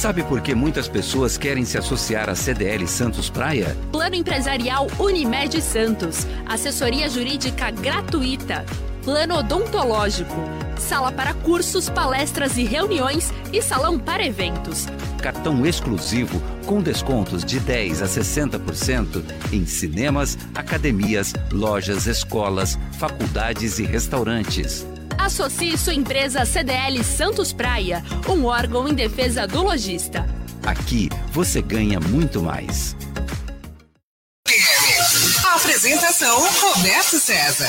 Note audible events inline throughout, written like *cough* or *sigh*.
Sabe por que muitas pessoas querem se associar à CDL Santos Praia? Plano Empresarial Unimed Santos. Assessoria Jurídica gratuita. Plano odontológico. Sala para cursos, palestras e reuniões e salão para eventos. Cartão exclusivo com descontos de 10 a 60% em cinemas, academias, lojas, escolas, faculdades e restaurantes. Associe sua empresa CDL Santos Praia, um órgão em defesa do lojista. Aqui você ganha muito mais. Apresentação Roberto César.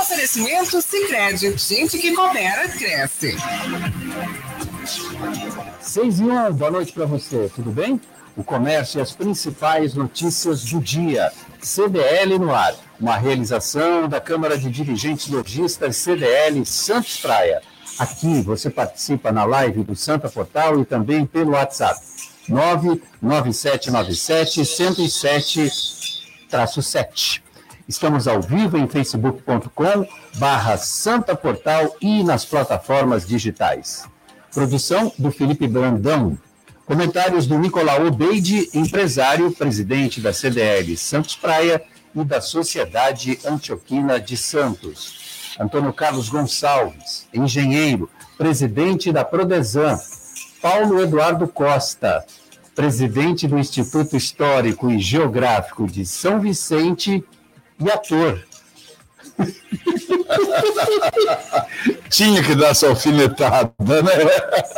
Oferecimento Sicredi, gente que coopera cresce. Seis e um, boa noite para você, tudo bem? O comércio e as principais notícias do dia. CDL no ar, uma realização da Câmara de Dirigentes Logistas CDL Santos Praia. Aqui você participa na live do Santa Portal e também pelo WhatsApp 99797 107-7. Estamos ao vivo em facebook.com barra Santa Portal e nas plataformas digitais. Produção do Felipe Brandão, Comentários do Nicolau Obeide, empresário, presidente da CDL Santos Praia e da Sociedade Antioquina de Santos. Antônio Carlos Gonçalves, engenheiro, presidente da Prodesan. Paulo Eduardo Costa, presidente do Instituto Histórico e Geográfico de São Vicente e ator. *laughs* Tinha que dar essa alfinetada, né?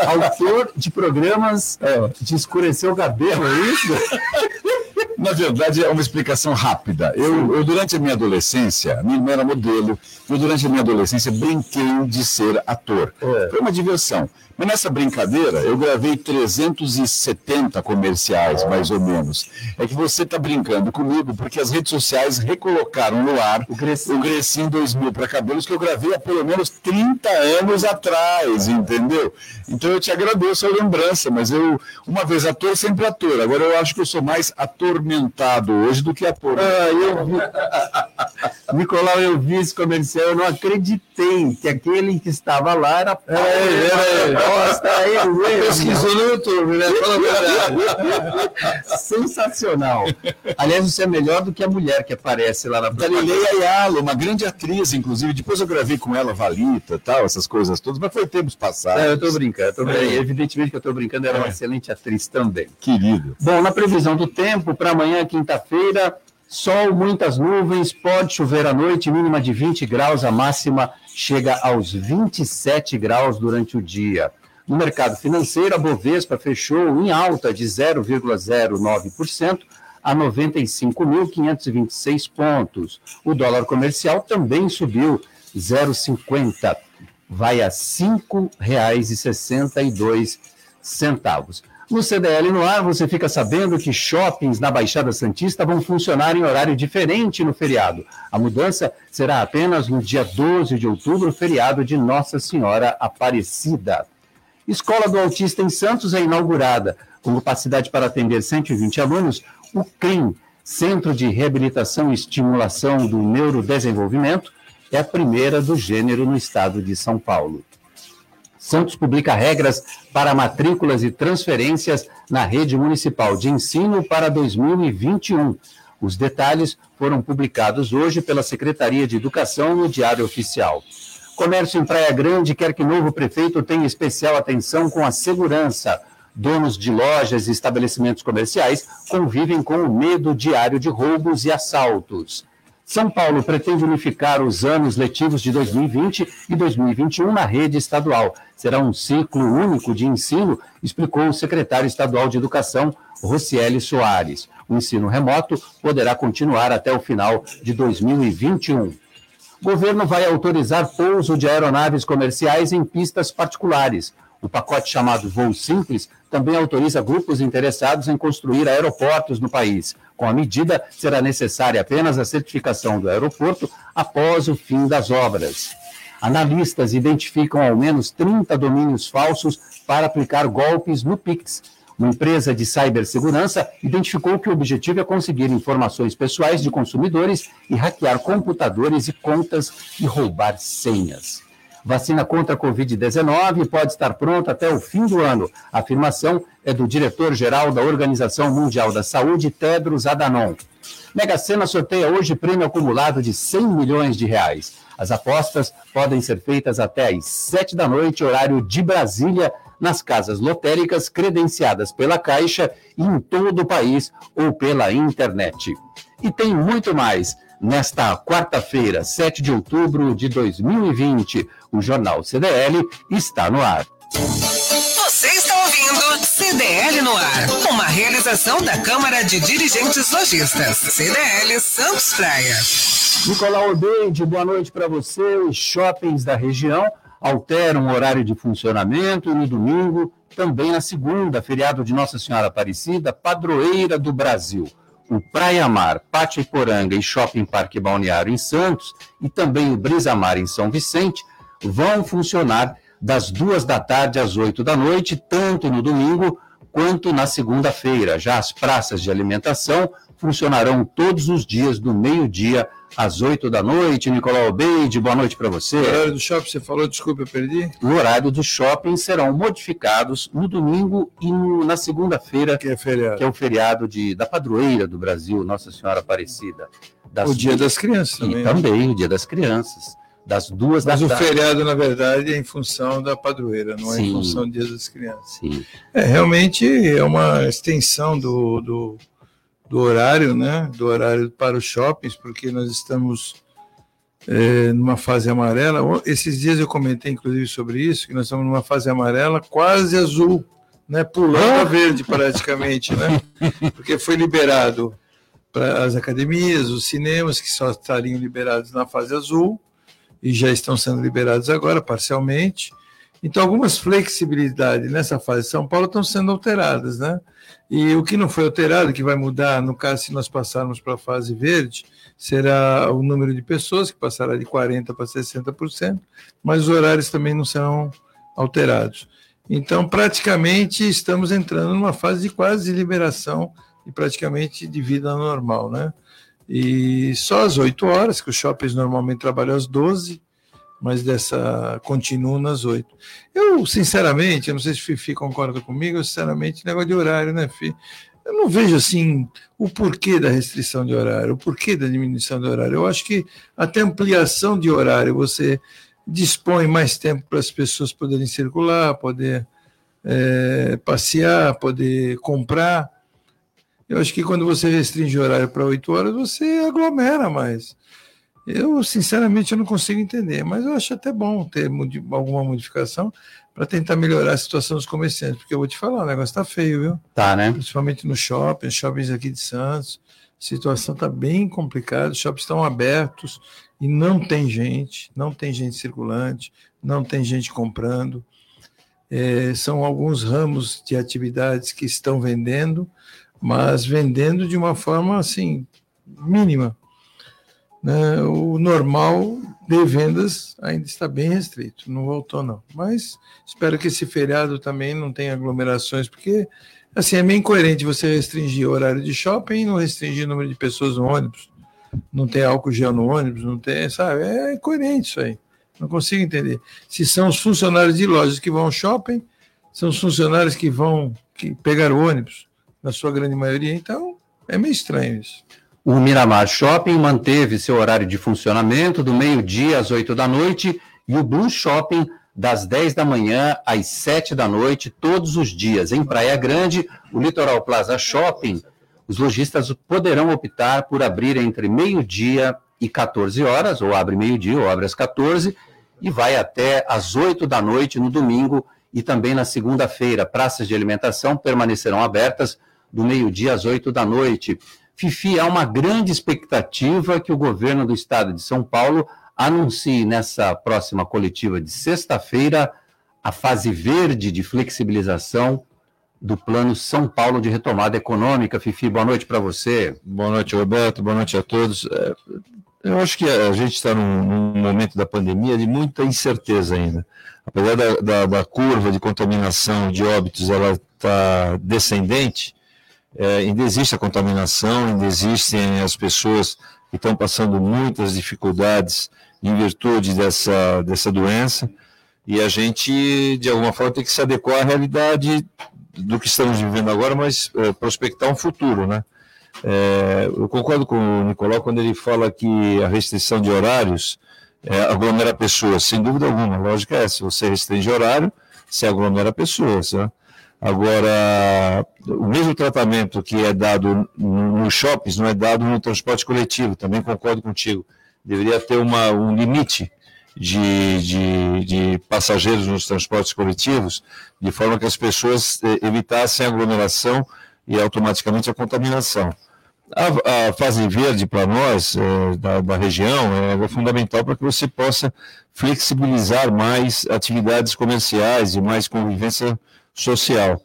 Autor de programas é, de escurecer o cabelo, é isso? *laughs* Na verdade, é uma explicação rápida. Eu, eu, durante a minha adolescência, minha irmã era modelo, eu, durante a minha adolescência, brinquei de ser ator. É. Foi uma diversão. Mas nessa brincadeira, eu gravei 370 comerciais, mais ou menos. É que você está brincando comigo porque as redes sociais recolocaram no ar o Grecinho 2000 para cabelos que eu gravei há pelo menos 30 anos atrás, entendeu? Então eu te agradeço a lembrança, mas eu, uma vez ator, sempre ator. Agora eu acho que eu sou mais atormentado hoje do que ator. Ah, eu vi. *laughs* Nicolau, eu vi esse comercial, eu não acreditei que aquele que estava lá era. É, era, era Costa aí, *laughs* Pesquisou no YouTube, né? Sensacional. Aliás, você é melhor do que a mulher que aparece lá na Galileia Ayala, uma grande atriz, inclusive. Depois eu gravei com ela, Valita tal, essas coisas todas, mas foi tempos passados. É, eu tô brincando, tô brincando. É. Evidentemente que eu tô brincando, era uma é. excelente atriz também. Querido. Bom, na previsão do tempo, para amanhã, quinta-feira, Sol, muitas nuvens, pode chover à noite, mínima de 20 graus, a máxima chega aos 27 graus durante o dia. No mercado financeiro, a Bovespa fechou em alta de 0,09% a 95.526 pontos. O dólar comercial também subiu 0,50, vai a R$ 5,62. No CDL no ar, você fica sabendo que shoppings na Baixada Santista vão funcionar em horário diferente no feriado. A mudança será apenas no dia 12 de outubro, feriado de Nossa Senhora Aparecida. Escola do Autista em Santos é inaugurada. Com capacidade para atender 120 alunos, o CRIM, Centro de Reabilitação e Estimulação do Neurodesenvolvimento, é a primeira do gênero no estado de São Paulo. Santos publica regras para matrículas e transferências na rede municipal de ensino para 2021. Os detalhes foram publicados hoje pela Secretaria de Educação no Diário Oficial. Comércio em Praia Grande quer que novo prefeito tenha especial atenção com a segurança. Donos de lojas e estabelecimentos comerciais convivem com o medo diário de roubos e assaltos. São Paulo pretende unificar os anos letivos de 2020 e 2021 na rede estadual. Será um ciclo único de ensino, explicou o secretário estadual de Educação, Rocieli Soares. O ensino remoto poderá continuar até o final de 2021 governo vai autorizar pouso de aeronaves comerciais em pistas particulares. O pacote chamado Voo Simples também autoriza grupos interessados em construir aeroportos no país. Com a medida, será necessária apenas a certificação do aeroporto após o fim das obras. Analistas identificam ao menos 30 domínios falsos para aplicar golpes no Pix uma empresa de cibersegurança identificou que o objetivo é conseguir informações pessoais de consumidores e hackear computadores e contas e roubar senhas. Vacina contra a Covid-19 pode estar pronta até o fim do ano. A afirmação é do diretor-geral da Organização Mundial da Saúde, Tedros Adhanom. Mega Sena sorteia hoje prêmio acumulado de 100 milhões de reais. As apostas podem ser feitas até às 7 da noite, horário de Brasília, nas casas lotéricas credenciadas pela Caixa em todo o país ou pela internet. E tem muito mais. Nesta quarta-feira, 7 de outubro de 2020, o Jornal CDL está no ar. Você está ouvindo CDL no ar, uma realização da Câmara de Dirigentes Lojistas, CDL Santos Praia. Nicolau Odeide, boa noite para você. Os shoppings da região alteram o horário de funcionamento no domingo, também na segunda, feriado de Nossa Senhora Aparecida, padroeira do Brasil. O Praia Mar, Pátio Iporanga e Shopping Parque Balneário em Santos e também o Brisa Mar em São Vicente vão funcionar das duas da tarde às oito da noite, tanto no domingo quanto na segunda-feira. Já as praças de alimentação funcionarão todos os dias do meio-dia às 8 da noite. Nicolau Beide, boa noite para você. O horário do shopping, você falou, desculpa, eu perdi? O horário do shopping serão modificados no domingo e no, na segunda-feira, que é que é o feriado de, da padroeira do Brasil, Nossa Senhora Aparecida. o Dia das Crianças também. E né? também o Dia das Crianças. Das duas Mas da o tarde. feriado, na verdade, é em função da padroeira, não Sim. é em função do Dia das Crianças. Sim. É, realmente é uma extensão do, do do horário, né, do horário para os shoppings, porque nós estamos é, numa fase amarela. Esses dias eu comentei, inclusive, sobre isso, que nós estamos numa fase amarela quase azul, né, pulando a verde praticamente, né, porque foi liberado para as academias, os cinemas, que só estariam liberados na fase azul, e já estão sendo liberados agora, parcialmente. Então, algumas flexibilidades nessa fase de São Paulo estão sendo alteradas, né? E o que não foi alterado, que vai mudar, no caso, se nós passarmos para a fase verde, será o número de pessoas, que passará de 40% para 60%, mas os horários também não serão alterados. Então, praticamente, estamos entrando numa fase de quase liberação e praticamente de vida normal, né? E só às 8 horas, que os shoppings normalmente trabalham às 12, mas dessa continuo nas oito. Eu, sinceramente, eu não sei se o Fifi concorda comigo, eu, sinceramente, negócio de horário, né, Fifi? Eu não vejo assim o porquê da restrição de horário, o porquê da diminuição de horário. Eu acho que até ampliação de horário você dispõe mais tempo para as pessoas poderem circular, poder é, passear, poder comprar. Eu acho que quando você restringe o horário para oito horas, você aglomera mais. Eu, sinceramente, eu não consigo entender, mas eu acho até bom ter alguma modificação para tentar melhorar a situação dos comerciantes, porque eu vou te falar, o negócio está feio, viu? Tá, né? Principalmente no shopping, shoppings aqui de Santos, a situação está bem complicada, os shoppings estão abertos e não tem gente, não tem gente circulante, não tem gente comprando. É, são alguns ramos de atividades que estão vendendo, mas vendendo de uma forma assim mínima né, o normal de vendas ainda está bem restrito, não voltou não. Mas espero que esse feriado também não tenha aglomerações, porque assim é meio incoerente você restringir o horário de shopping e não restringir o número de pessoas no ônibus. Não tem álcool gel no ônibus, não tem, sabe? É incoerente isso aí. Não consigo entender. Se são os funcionários de lojas que vão ao shopping, são os funcionários que vão que pegar o ônibus, na sua grande maioria, então é meio estranho isso. O Miramar Shopping manteve seu horário de funcionamento do meio-dia às 8 da noite e o Blue Shopping das 10 da manhã às 7 da noite, todos os dias. Em Praia Grande, o Litoral Plaza Shopping, os lojistas poderão optar por abrir entre meio-dia e 14 horas, ou abre meio-dia ou abre às 14, e vai até às 8 da noite no domingo e também na segunda-feira. Praças de alimentação permanecerão abertas do meio-dia às 8 da noite. Fifi, há uma grande expectativa que o governo do estado de São Paulo anuncie nessa próxima coletiva de sexta-feira a fase verde de flexibilização do Plano São Paulo de Retomada Econômica. Fifi, boa noite para você. Boa noite, Roberto. Boa noite a todos. É, eu acho que a gente está num, num, momento da pandemia de muita incerteza ainda. Apesar da, da, da curva de contaminação de óbitos ela está descendente, é, ainda existe a contaminação, ainda existem as pessoas que estão passando muitas dificuldades em virtude dessa, dessa doença, e a gente, de alguma forma, tem que se adequar à realidade do que estamos vivendo agora, mas é, prospectar um futuro, né? É, eu concordo com o Nicolau quando ele fala que a restrição de horários é, aglomera pessoas, sem dúvida alguma. A lógica é essa: você restringe horário, você aglomera pessoas. Né? Agora, o mesmo tratamento que é dado nos shoppings não é dado no transporte coletivo, também concordo contigo. Deveria ter uma, um limite de, de, de, passageiros nos transportes coletivos, de forma que as pessoas eh, evitassem a aglomeração e automaticamente a contaminação. A, a fase verde para nós, é, da, da, região, é, é fundamental para que você possa flexibilizar mais atividades comerciais e mais convivência social.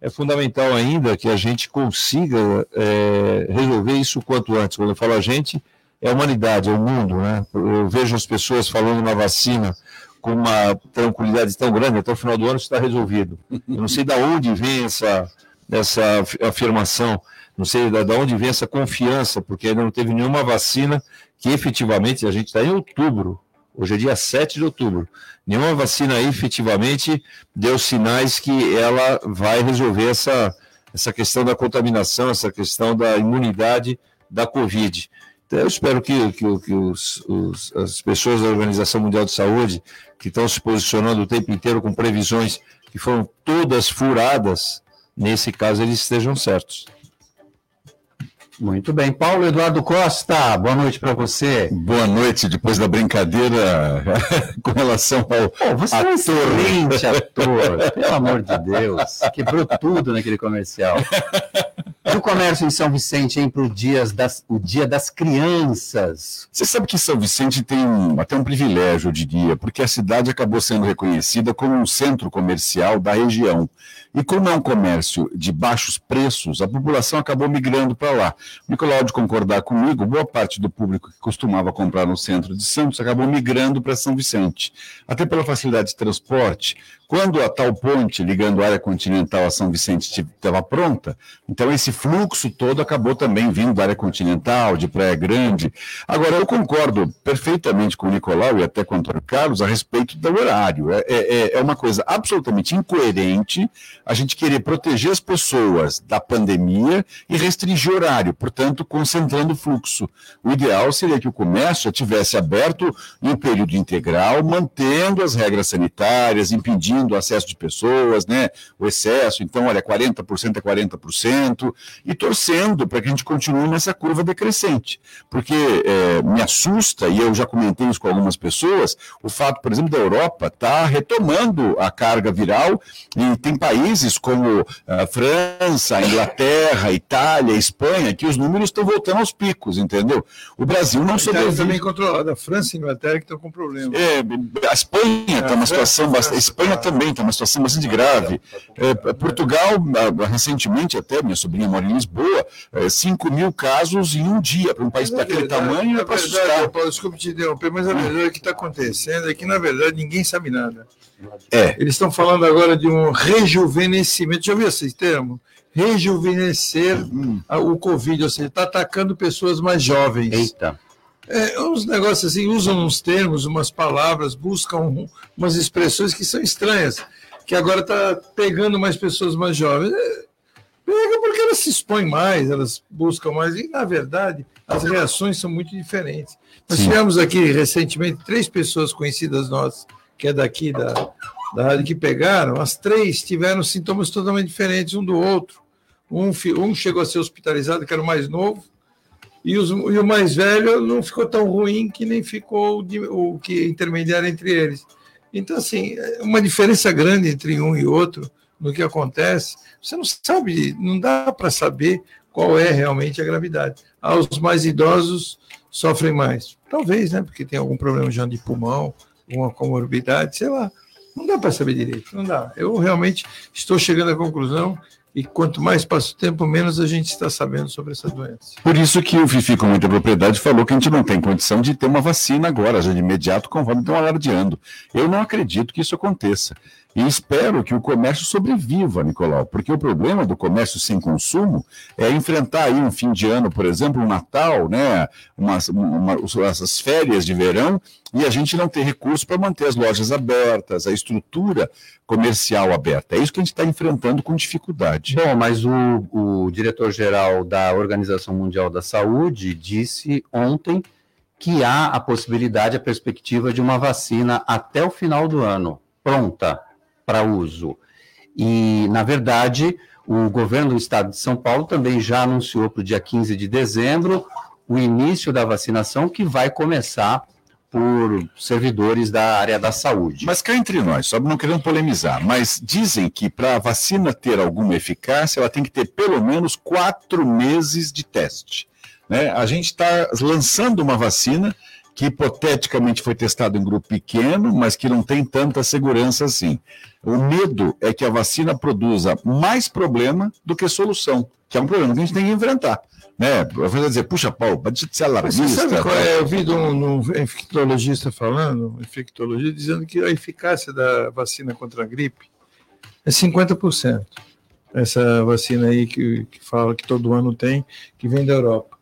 É fundamental ainda que a gente consiga é, resolver isso quanto antes. Quando eu falo a gente, é a humanidade, é o mundo. Né? Eu vejo as pessoas falando na vacina com uma tranquilidade tão grande, até o final do ano está resolvido. Eu não sei de onde vem essa, essa afirmação, não sei de onde vem essa confiança, porque ainda não teve nenhuma vacina que efetivamente, a gente está em outubro, hoje é dia 7 de outubro, nenhuma vacina efetivamente deu sinais que ela vai resolver essa, essa questão da contaminação, essa questão da imunidade da Covid. Então, eu espero que, que, que os, os, as pessoas da Organização Mundial de Saúde, que estão se posicionando o tempo inteiro com previsões que foram todas furadas, nesse caso eles estejam certos. Muito bem. Paulo Eduardo Costa, boa noite para você. Boa noite, depois da brincadeira *laughs* com relação ao. Pô, você ator. é um excelente *laughs* ator, pelo amor de Deus. Quebrou tudo naquele comercial. O comércio em São Vicente, hein, para o dia das, o dia das crianças. Você sabe que São Vicente tem um, até um privilégio, eu diria, porque a cidade acabou sendo reconhecida como um centro comercial da região. E como é um comércio de baixos preços, a população acabou migrando para lá. O Nicolau de concordar comigo, boa parte do público que costumava comprar no centro de Santos acabou migrando para São Vicente. Até pela facilidade de transporte, quando a tal ponte ligando a área continental a São Vicente estava pronta, então esse fluxo todo acabou também vindo da área continental, de Praia Grande. Agora, eu concordo perfeitamente com o Nicolau e até com o Antônio Carlos a respeito do horário. É, é, é uma coisa absolutamente incoerente a gente querer proteger as pessoas da pandemia e restringir horário, portanto, concentrando o fluxo. O ideal seria que o comércio estivesse aberto em um período integral, mantendo as regras sanitárias, impedindo o acesso de pessoas, né? O excesso, então, olha, 40% é 40%, e torcendo para que a gente continue nessa curva decrescente. Porque é, me assusta, e eu já comentei isso com algumas pessoas, o fato, por exemplo, da Europa estar tá retomando a carga viral, e tem países como a França, a Inglaterra, a *laughs* Itália, a Espanha, que os números estão voltando aos picos, entendeu? O Brasil não sobrevive. também controlada, a França e a Inglaterra que estão com problema. É, a Espanha está é, uma situação bastante. A Espanha também também está uma situação bastante grave. É, Portugal, recentemente, até minha sobrinha mora em Lisboa, é, 5 mil casos em um dia. Para um país daquele tamanho é para assustar. Paulo, desculpe te interromper, mas a verdade o que está acontecendo é que, na verdade, ninguém sabe nada. É. Eles estão falando agora de um rejuvenescimento. Já ouviu esse termo? Rejuvenescer hum. o Covid, ou seja, está atacando pessoas mais jovens. Eita. É, uns negócios assim, usam uns termos, umas palavras, buscam umas expressões que são estranhas, que agora está pegando mais pessoas mais jovens. É, pega porque elas se expõem mais, elas buscam mais, e na verdade as reações são muito diferentes. Nós tivemos aqui recentemente três pessoas conhecidas nossas, que é daqui da, da rádio, que pegaram, as três tiveram sintomas totalmente diferentes um do outro. Um, um chegou a ser hospitalizado, que era o mais novo, e, os, e, o mais velho não ficou tão ruim que nem ficou o, o que intermediário entre eles. Então, assim, é uma diferença grande entre um e outro no que acontece. Você não sabe, não dá para saber qual é realmente a gravidade. Ah, os mais idosos sofrem mais. Talvez, né? Porque tem algum problema já de pulmão, alguma comorbidade, sei lá. Não dá para saber direito, não dá. Eu realmente estou chegando à conclusão e quanto mais passa o tempo, menos a gente está sabendo sobre essa doença. Por isso que o Fifi, com muita propriedade, falou que a gente não tem condição de ter uma vacina agora, já de imediato, conforme estão alardeando. Eu não acredito que isso aconteça. E espero que o comércio sobreviva, Nicolau, porque o problema do comércio sem consumo é enfrentar aí um fim de ano, por exemplo, um Natal, né, umas, uma, essas férias de verão, e a gente não ter recurso para manter as lojas abertas, a estrutura comercial aberta. É isso que a gente está enfrentando com dificuldade. Bom, mas o, o diretor-geral da Organização Mundial da Saúde disse ontem que há a possibilidade, a perspectiva de uma vacina até o final do ano, pronta para uso. E, na verdade, o governo do estado de São Paulo também já anunciou para o dia 15 de dezembro o início da vacinação, que vai começar por servidores da área da saúde. Mas cá entre nós, só não querendo polemizar, mas dizem que para a vacina ter alguma eficácia, ela tem que ter pelo menos quatro meses de teste. Né? A gente está lançando uma vacina que hipoteticamente foi testada em grupo pequeno, mas que não tem tanta segurança assim. O medo é que a vacina produza mais problema do que solução, que é um problema que a gente tem que enfrentar. Né? Vai dizer, puxa, Paulo, pode ser alarmista. Você sabe qual é? Eu vi um, um infectologista falando, um infectologista, dizendo que a eficácia da vacina contra a gripe é 50%. Essa vacina aí que, que fala que todo ano tem, que vem da Europa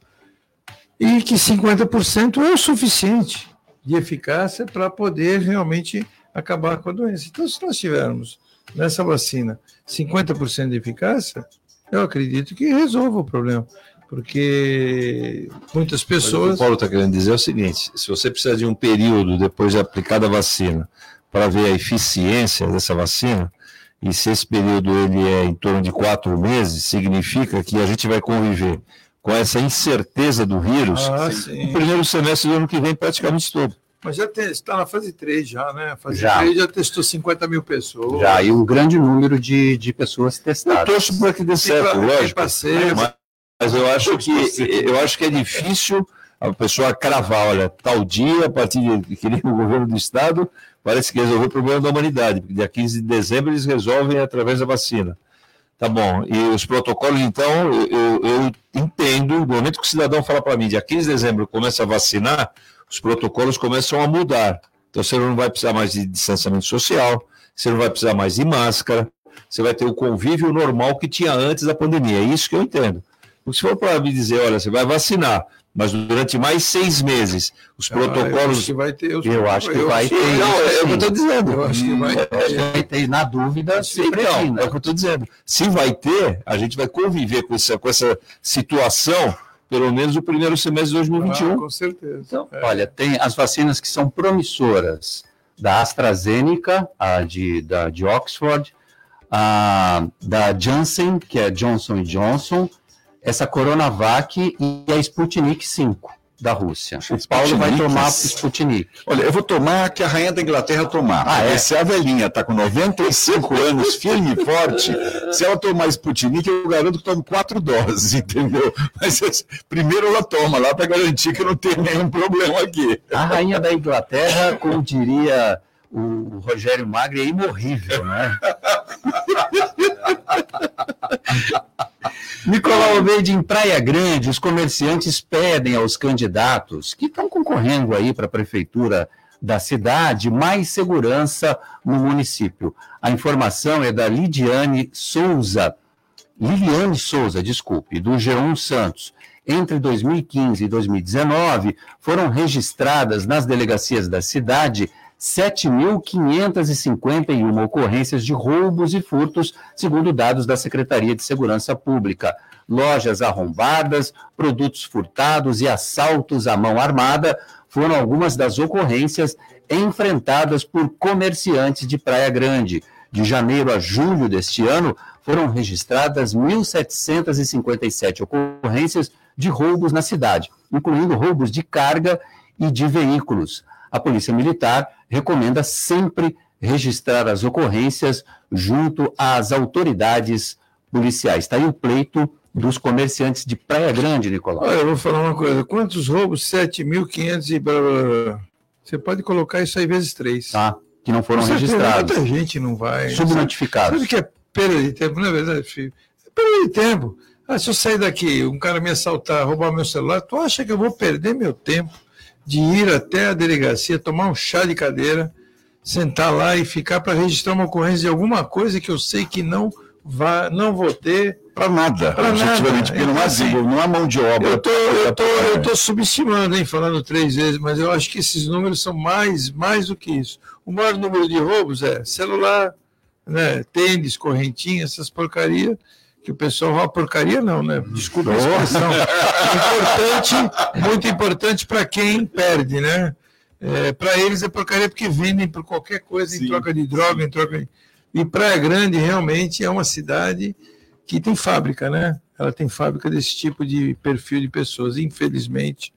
e que 50% é o suficiente de eficácia para poder realmente acabar com a doença. Então, se nós tivermos nessa vacina 50% de eficácia, eu acredito que resolva o problema, porque muitas pessoas. O que o Paulo está querendo dizer é o seguinte: se você precisa de um período depois de aplicada a vacina para ver a eficiência dessa vacina, e se esse período ele é em torno de quatro meses, significa que a gente vai conviver com essa incerteza do vírus, ah, o primeiro semestre do ano que vem praticamente todo. Mas já está na fase 3 já, né? A fase já. 3 já testou 50 mil pessoas. Já, e um grande número de, de pessoas testadas. Eu torço para que dê certo, pra, lógico. Mas, mas eu acho que eu acho que é difícil a pessoa cravar, olha, tal dia, a partir de que o governo do estado, parece que resolveu o problema da humanidade, porque dia 15 de dezembro eles resolvem através da vacina. Tá bom. E os protocolos, então, eu, eu entendo, no momento que o cidadão fala para mim, dia 15 de dezembro começa a vacinar, os protocolos começam a mudar. Então você não vai precisar mais de distanciamento social, você não vai precisar mais de máscara, você vai ter o convívio normal que tinha antes da pandemia. É isso que eu entendo. Porque se for para me dizer, olha, você vai vacinar, mas durante mais seis meses, os ah, protocolos. Eu acho que vai ter. Eu acho que vai ter. Não, é o que eu estou dizendo. Eu acho que vai ter. Ter na dúvida, se então, É o que eu estou dizendo. Se vai ter, a gente vai conviver com essa, com essa situação pelo menos o primeiro semestre de 2021. Ah, com certeza. Então, é. Olha, tem as vacinas que são promissoras da AstraZeneca, a de, da, de Oxford, a da Janssen, que é Johnson Johnson, essa Coronavac e a Sputnik 5 da Rússia. O Paulo vai tomar Sputnik. Olha, eu vou tomar que a rainha da Inglaterra tomar. Ah, é? Se a velhinha está com 95 *laughs* anos, firme e forte, se ela tomar Sputnik, eu garanto que tome quatro doses, *laughs* entendeu? Mas primeiro ela toma lá para garantir que não tem nenhum problema aqui. A rainha da Inglaterra, como diria o Rogério Magri, é imorrível, né? *laughs* Nicolau Almeida, em Praia Grande, os comerciantes pedem aos candidatos que estão concorrendo aí para a prefeitura da cidade mais segurança no município. A informação é da Lidiane Souza, Liliane Souza, desculpe, do G1 Santos. Entre 2015 e 2019, foram registradas nas delegacias da cidade 7.551 ocorrências de roubos e furtos, segundo dados da Secretaria de Segurança Pública. Lojas arrombadas, produtos furtados e assaltos à mão armada foram algumas das ocorrências enfrentadas por comerciantes de Praia Grande. De janeiro a julho deste ano, foram registradas 1.757 ocorrências de roubos na cidade, incluindo roubos de carga e de veículos a Polícia Militar recomenda sempre registrar as ocorrências junto às autoridades policiais. Está aí o pleito dos comerciantes de Praia Grande, Nicolau. Olha, eu vou falar uma coisa. Quantos roubos? 7.500 e blá, blá, blá. Você pode colocar isso aí vezes três. Tá, que não foram registrados. Muita gente não vai... Subnotificados. Sabe o que é perda de tempo? Não é verdade, filho? É perda de tempo. Ah, se eu sair daqui, um cara me assaltar, roubar meu celular, tu acha que eu vou perder meu tempo de ir até a delegacia, tomar um chá de cadeira, sentar lá e ficar para registrar uma ocorrência de alguma coisa que eu sei que não vá, não vou ter para nada, pra objetivamente, porque não há, assim, não há mão de obra. Eu tô, eu tô, eu tô subestimando, hein, falando três vezes, mas eu acho que esses números são mais, mais do que isso. O maior número de roubos é celular, né, tênis, correntinha, essas porcarias que o pessoal rouba porcaria não, né? Desculpa a expressão. *laughs* importante, muito importante para quem perde, né? É, para eles é porcaria porque vendem por qualquer coisa Sim. em troca de droga, em troca de... E Praia Grande realmente é uma cidade que tem fábrica, né? Ela tem fábrica desse tipo de perfil de pessoas. Infelizmente,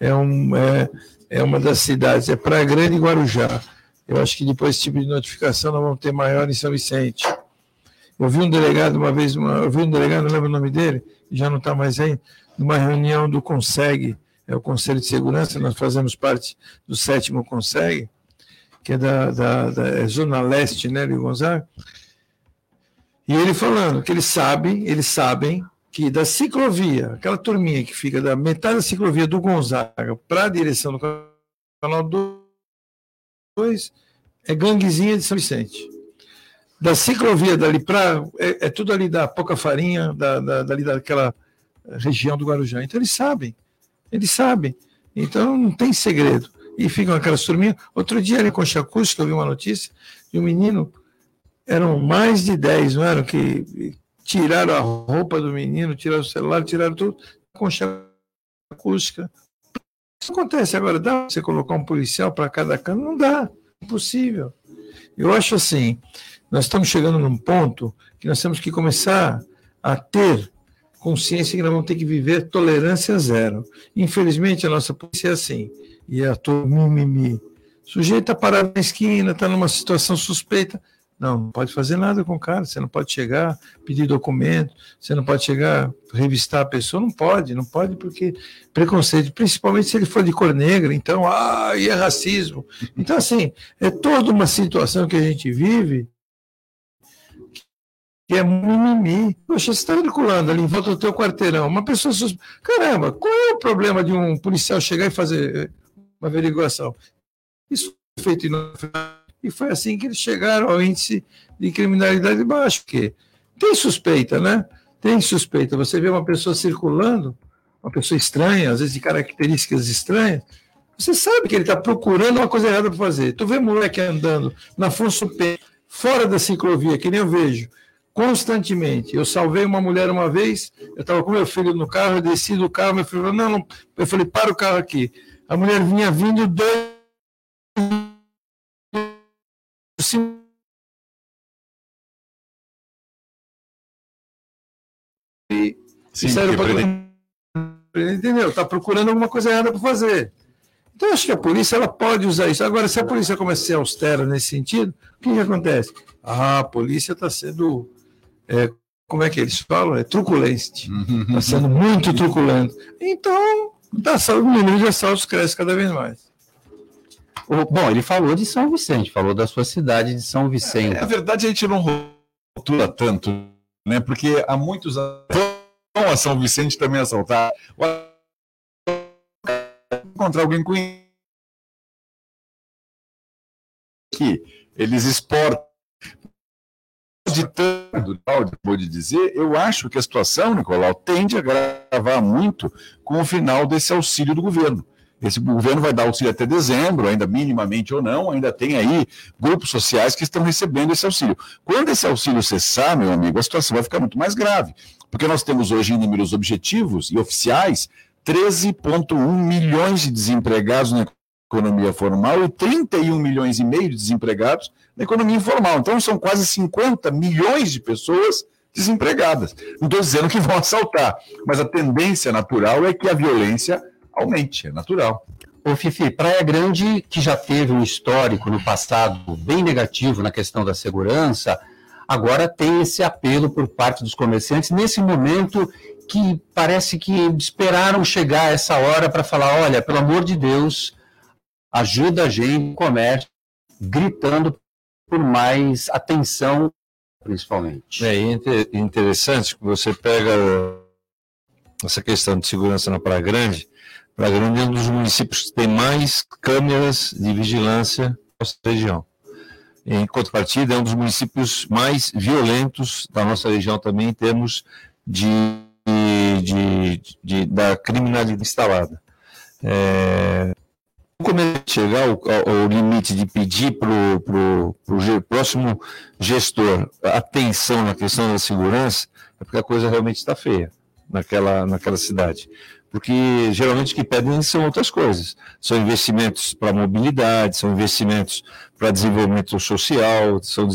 é, um, é, é uma das cidades, é Praia Grande e Guarujá. Eu acho que depois desse tipo de notificação nós vamos ter maior em São Vicente. Eu vi um delegado uma vez, uma, um delegado, não lembro o nome dele, já não está mais aí, numa reunião do CONSEG, é o Conselho de Segurança, nós fazemos parte do sétimo CONSEG, que é da, da, da é Zona Leste, né, de Gonzaga. E ele falando que eles sabem, eles sabem que da ciclovia, aquela turminha que fica da metade da ciclovia do Gonzaga para a direção do canal 2, é ganguezinha de São Vicente. Da ciclovia dali para. É, é, tudo ali da Pouca Farinha, da, da, dali daquela região do Guarujá. Então eles sabem. Eles sabem. Então não tem segredo. E ficam aquelas turminhas. Outro dia ali com o Chacusco, eu vi uma notícia de um menino, eram mais de 10, não eram? Que tiraram a roupa do menino, tiraram o celular, tiraram tudo, com acústica. Isso acontece agora, dá você colocar um policial para cada canto? Não dá, impossível. Eu acho assim, nós estamos chegando num ponto que nós temos que começar a ter consciência que nós vamos ter que viver tolerância zero. Infelizmente, a nossa polícia é assim. E a tua mimimi. Sujeito está parado na esquina, está numa situação suspeita. Não, não pode fazer nada com o cara. Você não pode chegar, pedir documento, você não pode chegar, revistar a pessoa. Não pode, não pode, porque preconceito, principalmente se ele for de cor negra, então, ah, e é racismo. Então, assim, é toda uma situação que a gente vive que é mimimi. Poxa, você está circulando ali em volta do teu quarteirão, uma pessoa. Caramba, qual é o problema de um policial chegar e fazer uma averiguação? Isso foi feito e foi assim que eles chegaram ao índice de criminalidade baixo, porque tem suspeita, né? Tem suspeita. Você vê uma pessoa circulando, uma pessoa estranha, às vezes de características estranhas, você sabe que ele está procurando uma coisa errada para fazer. Tu vê moleque andando na Afonso P, fora da ciclovia, que nem eu vejo, constantemente. Eu salvei uma mulher uma vez, eu estava com meu filho no carro, eu desci do carro, meu filho falou, não, não, eu falei, para o carro aqui. A mulher vinha vindo dois e, Sim, para entendeu? Está procurando alguma coisa errada para fazer. Então, acho que a polícia ela pode usar isso. Agora, se a polícia começa a ser austera nesse sentido, o que, que acontece? Ah, a polícia está sendo é, como é que eles falam? É truculente. Está *laughs* sendo muito truculento. Então, tá, o número de assaltos cresce cada vez mais. Bom, ele falou de São Vicente, falou da sua cidade de São Vicente. É, na verdade, a gente não rotula tanto, né? Porque há muitos anos a São Vicente também assaltar. Encontrar alguém com que eles exportam de tanto pode dizer, eu acho que a situação, Nicolau, tende a gravar muito com o final desse auxílio do governo. Esse governo vai dar auxílio até dezembro, ainda minimamente ou não, ainda tem aí grupos sociais que estão recebendo esse auxílio. Quando esse auxílio cessar, meu amigo, a situação vai ficar muito mais grave, porque nós temos hoje em números objetivos e oficiais 13,1 milhões de desempregados na economia formal e 31 milhões e meio de desempregados na economia informal. Então, são quase 50 milhões de pessoas desempregadas. Não estou dizendo que vão assaltar, mas a tendência natural é que a violência aumente, é natural. Ô Fifi, Praia Grande, que já teve um histórico no passado bem negativo na questão da segurança, agora tem esse apelo por parte dos comerciantes nesse momento que parece que esperaram chegar essa hora para falar, olha, pelo amor de Deus, ajuda a gente, comércio, gritando por mais atenção, principalmente. É interessante que você pega essa questão de segurança na Praia Grande. Praia Grande é um dos municípios que tem mais câmeras de vigilância na nossa região. Em contrapartida, é um dos municípios mais violentos da nossa região também em termos de, de, de da criminalidade instalada. É, como chegar ao, limite de pedir para o próximo gestor atenção na questão da segurança, é porque a coisa realmente está feia naquela, naquela cidade. Porque geralmente o que pedem são outras coisas. São investimentos para mobilidade, são investimentos para desenvolvimento social, são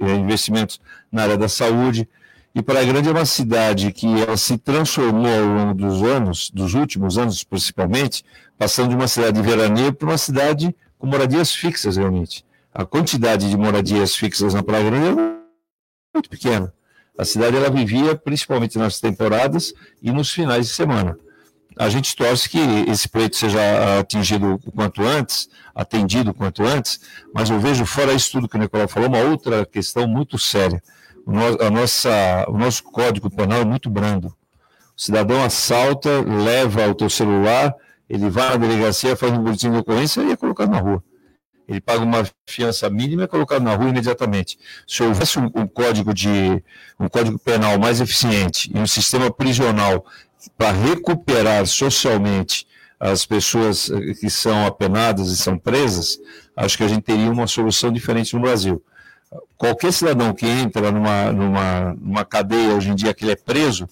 é, investimentos na área da saúde. E para a Grande é uma cidade que ela se transformou ao longo dos anos, dos últimos anos principalmente, passando de uma cidade de veraneio para uma cidade com moradias fixas realmente. A quantidade de moradias fixas na Praia Grande é muito pequena. A cidade ela vivia principalmente nas temporadas e nos finais de semana. A gente torce que esse pleito seja atingido o quanto antes, atendido o quanto antes, mas eu vejo, fora isso tudo que o Nicolau falou, uma outra questão muito séria. A nossa, o nosso código penal é muito brando. O cidadão assalta, leva o teu celular, ele vai na delegacia, faz um boletim de ocorrência e é colocado na rua. Ele paga uma fiança mínima e é colocado na rua imediatamente. Se houvesse um, um código de um código penal mais eficiente e um sistema prisional para recuperar socialmente as pessoas eh, que são apenadas e são presas, acho que a gente teria uma solução diferente no Brasil. Qualquer cidadão que entra numa, numa, numa cadeia hoje em dia que ele é preso,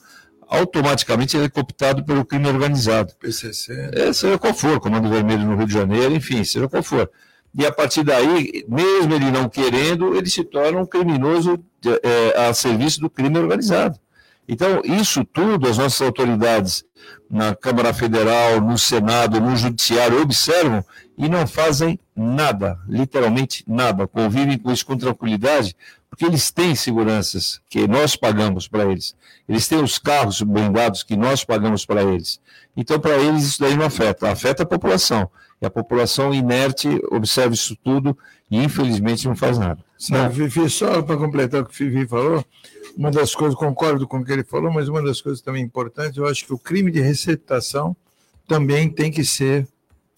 automaticamente ele é cooptado pelo crime organizado. PCC. É, seja qual for, Comando Vermelho no Rio de Janeiro, enfim, seja qual for. E a partir daí, mesmo ele não querendo, ele se torna um criminoso é, a serviço do crime organizado. Então, isso tudo, as nossas autoridades na Câmara Federal, no Senado, no Judiciário observam e não fazem nada, literalmente nada. Convivem com isso com tranquilidade, porque eles têm seguranças que nós pagamos para eles. Eles têm os carros blindados que nós pagamos para eles. Então, para eles, isso daí não afeta. Afeta a população. E a população inerte observa isso tudo e, infelizmente, não faz nada. Não, Fifi, só para completar o que o Fifi falou, uma das coisas, concordo com o que ele falou, mas uma das coisas também importantes, eu acho que o crime de receptação também tem que ser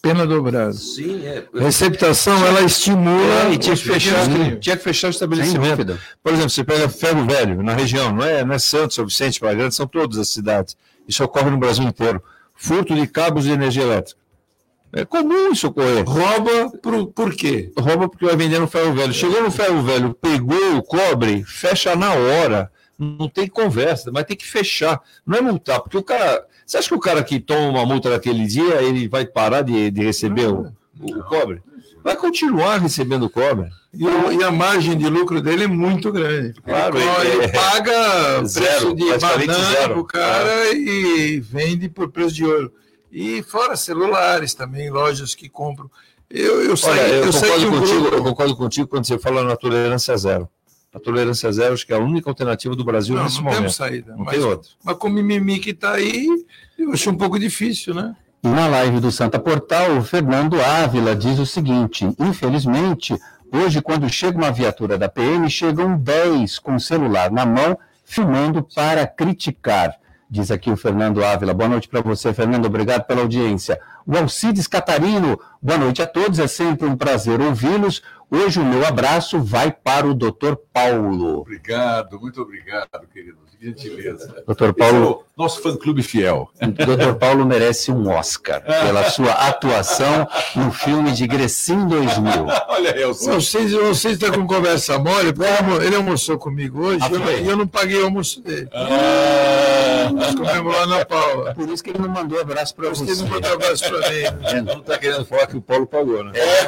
pena dobrada. Sim, é. Receptação, ela estimula. É, e tinha que, fechar, tinha que fechar o estabelecimento. Por exemplo, você pega Ferro Velho, na região, não é, não é Santos, São Vicente, Praia Grande, são todas as cidades. Isso ocorre no Brasil inteiro. Furto de cabos de energia elétrica. É comum isso ocorrer. Rouba por, por quê? Rouba porque vai vender no ferro velho. Chegou no ferro velho, pegou o cobre, fecha na hora. Não tem conversa, mas tem que fechar. Não é multar, porque o cara você acha que o cara que toma uma multa naquele dia, ele vai parar de, de receber o, o cobre? Vai continuar recebendo cobre. E, o, e, a margem de lucro dele é muito grande. Claro, ele, ele é, paga zero, preço de banana para o cara e vende por preço de ouro. E fora celulares também, lojas que compram. Eu, eu, sei, Olha, eu, eu concordo contigo, eu concordo contigo quando você fala na tolerância zero. A tolerância zero acho que é a única alternativa do Brasil não, nesse não momento. Temos saída, não mas, tem outra. Mas com o mimimi que está aí, eu acho um pouco difícil, né? E na live do Santa Portal, o Fernando Ávila diz o seguinte: infelizmente, hoje, quando chega uma viatura da PM, chegam 10 com o celular na mão, filmando para criticar. Diz aqui o Fernando Ávila. Boa noite para você, Fernando. Obrigado pela audiência. O Alcides Catarino. Boa noite a todos. É sempre um prazer ouvi-los. Hoje o meu abraço vai para o Dr. Paulo. Obrigado, muito obrigado, querido. Gentileza. Dr. Paulo. É nosso fã-clube fiel. Dr. Paulo merece um Oscar pela sua atuação no filme de Grecim 2000. Olha aí, vocês, vocês estão com conversa mole, porque ele almoçou comigo hoje ah, e eu não paguei o almoço dele. Ah. Lá na Paula. Por isso que ele não mandou abraço para você. Por isso que ele não mandou abraço para mim. Né? Não está querendo falar que o Paulo pagou, né? É,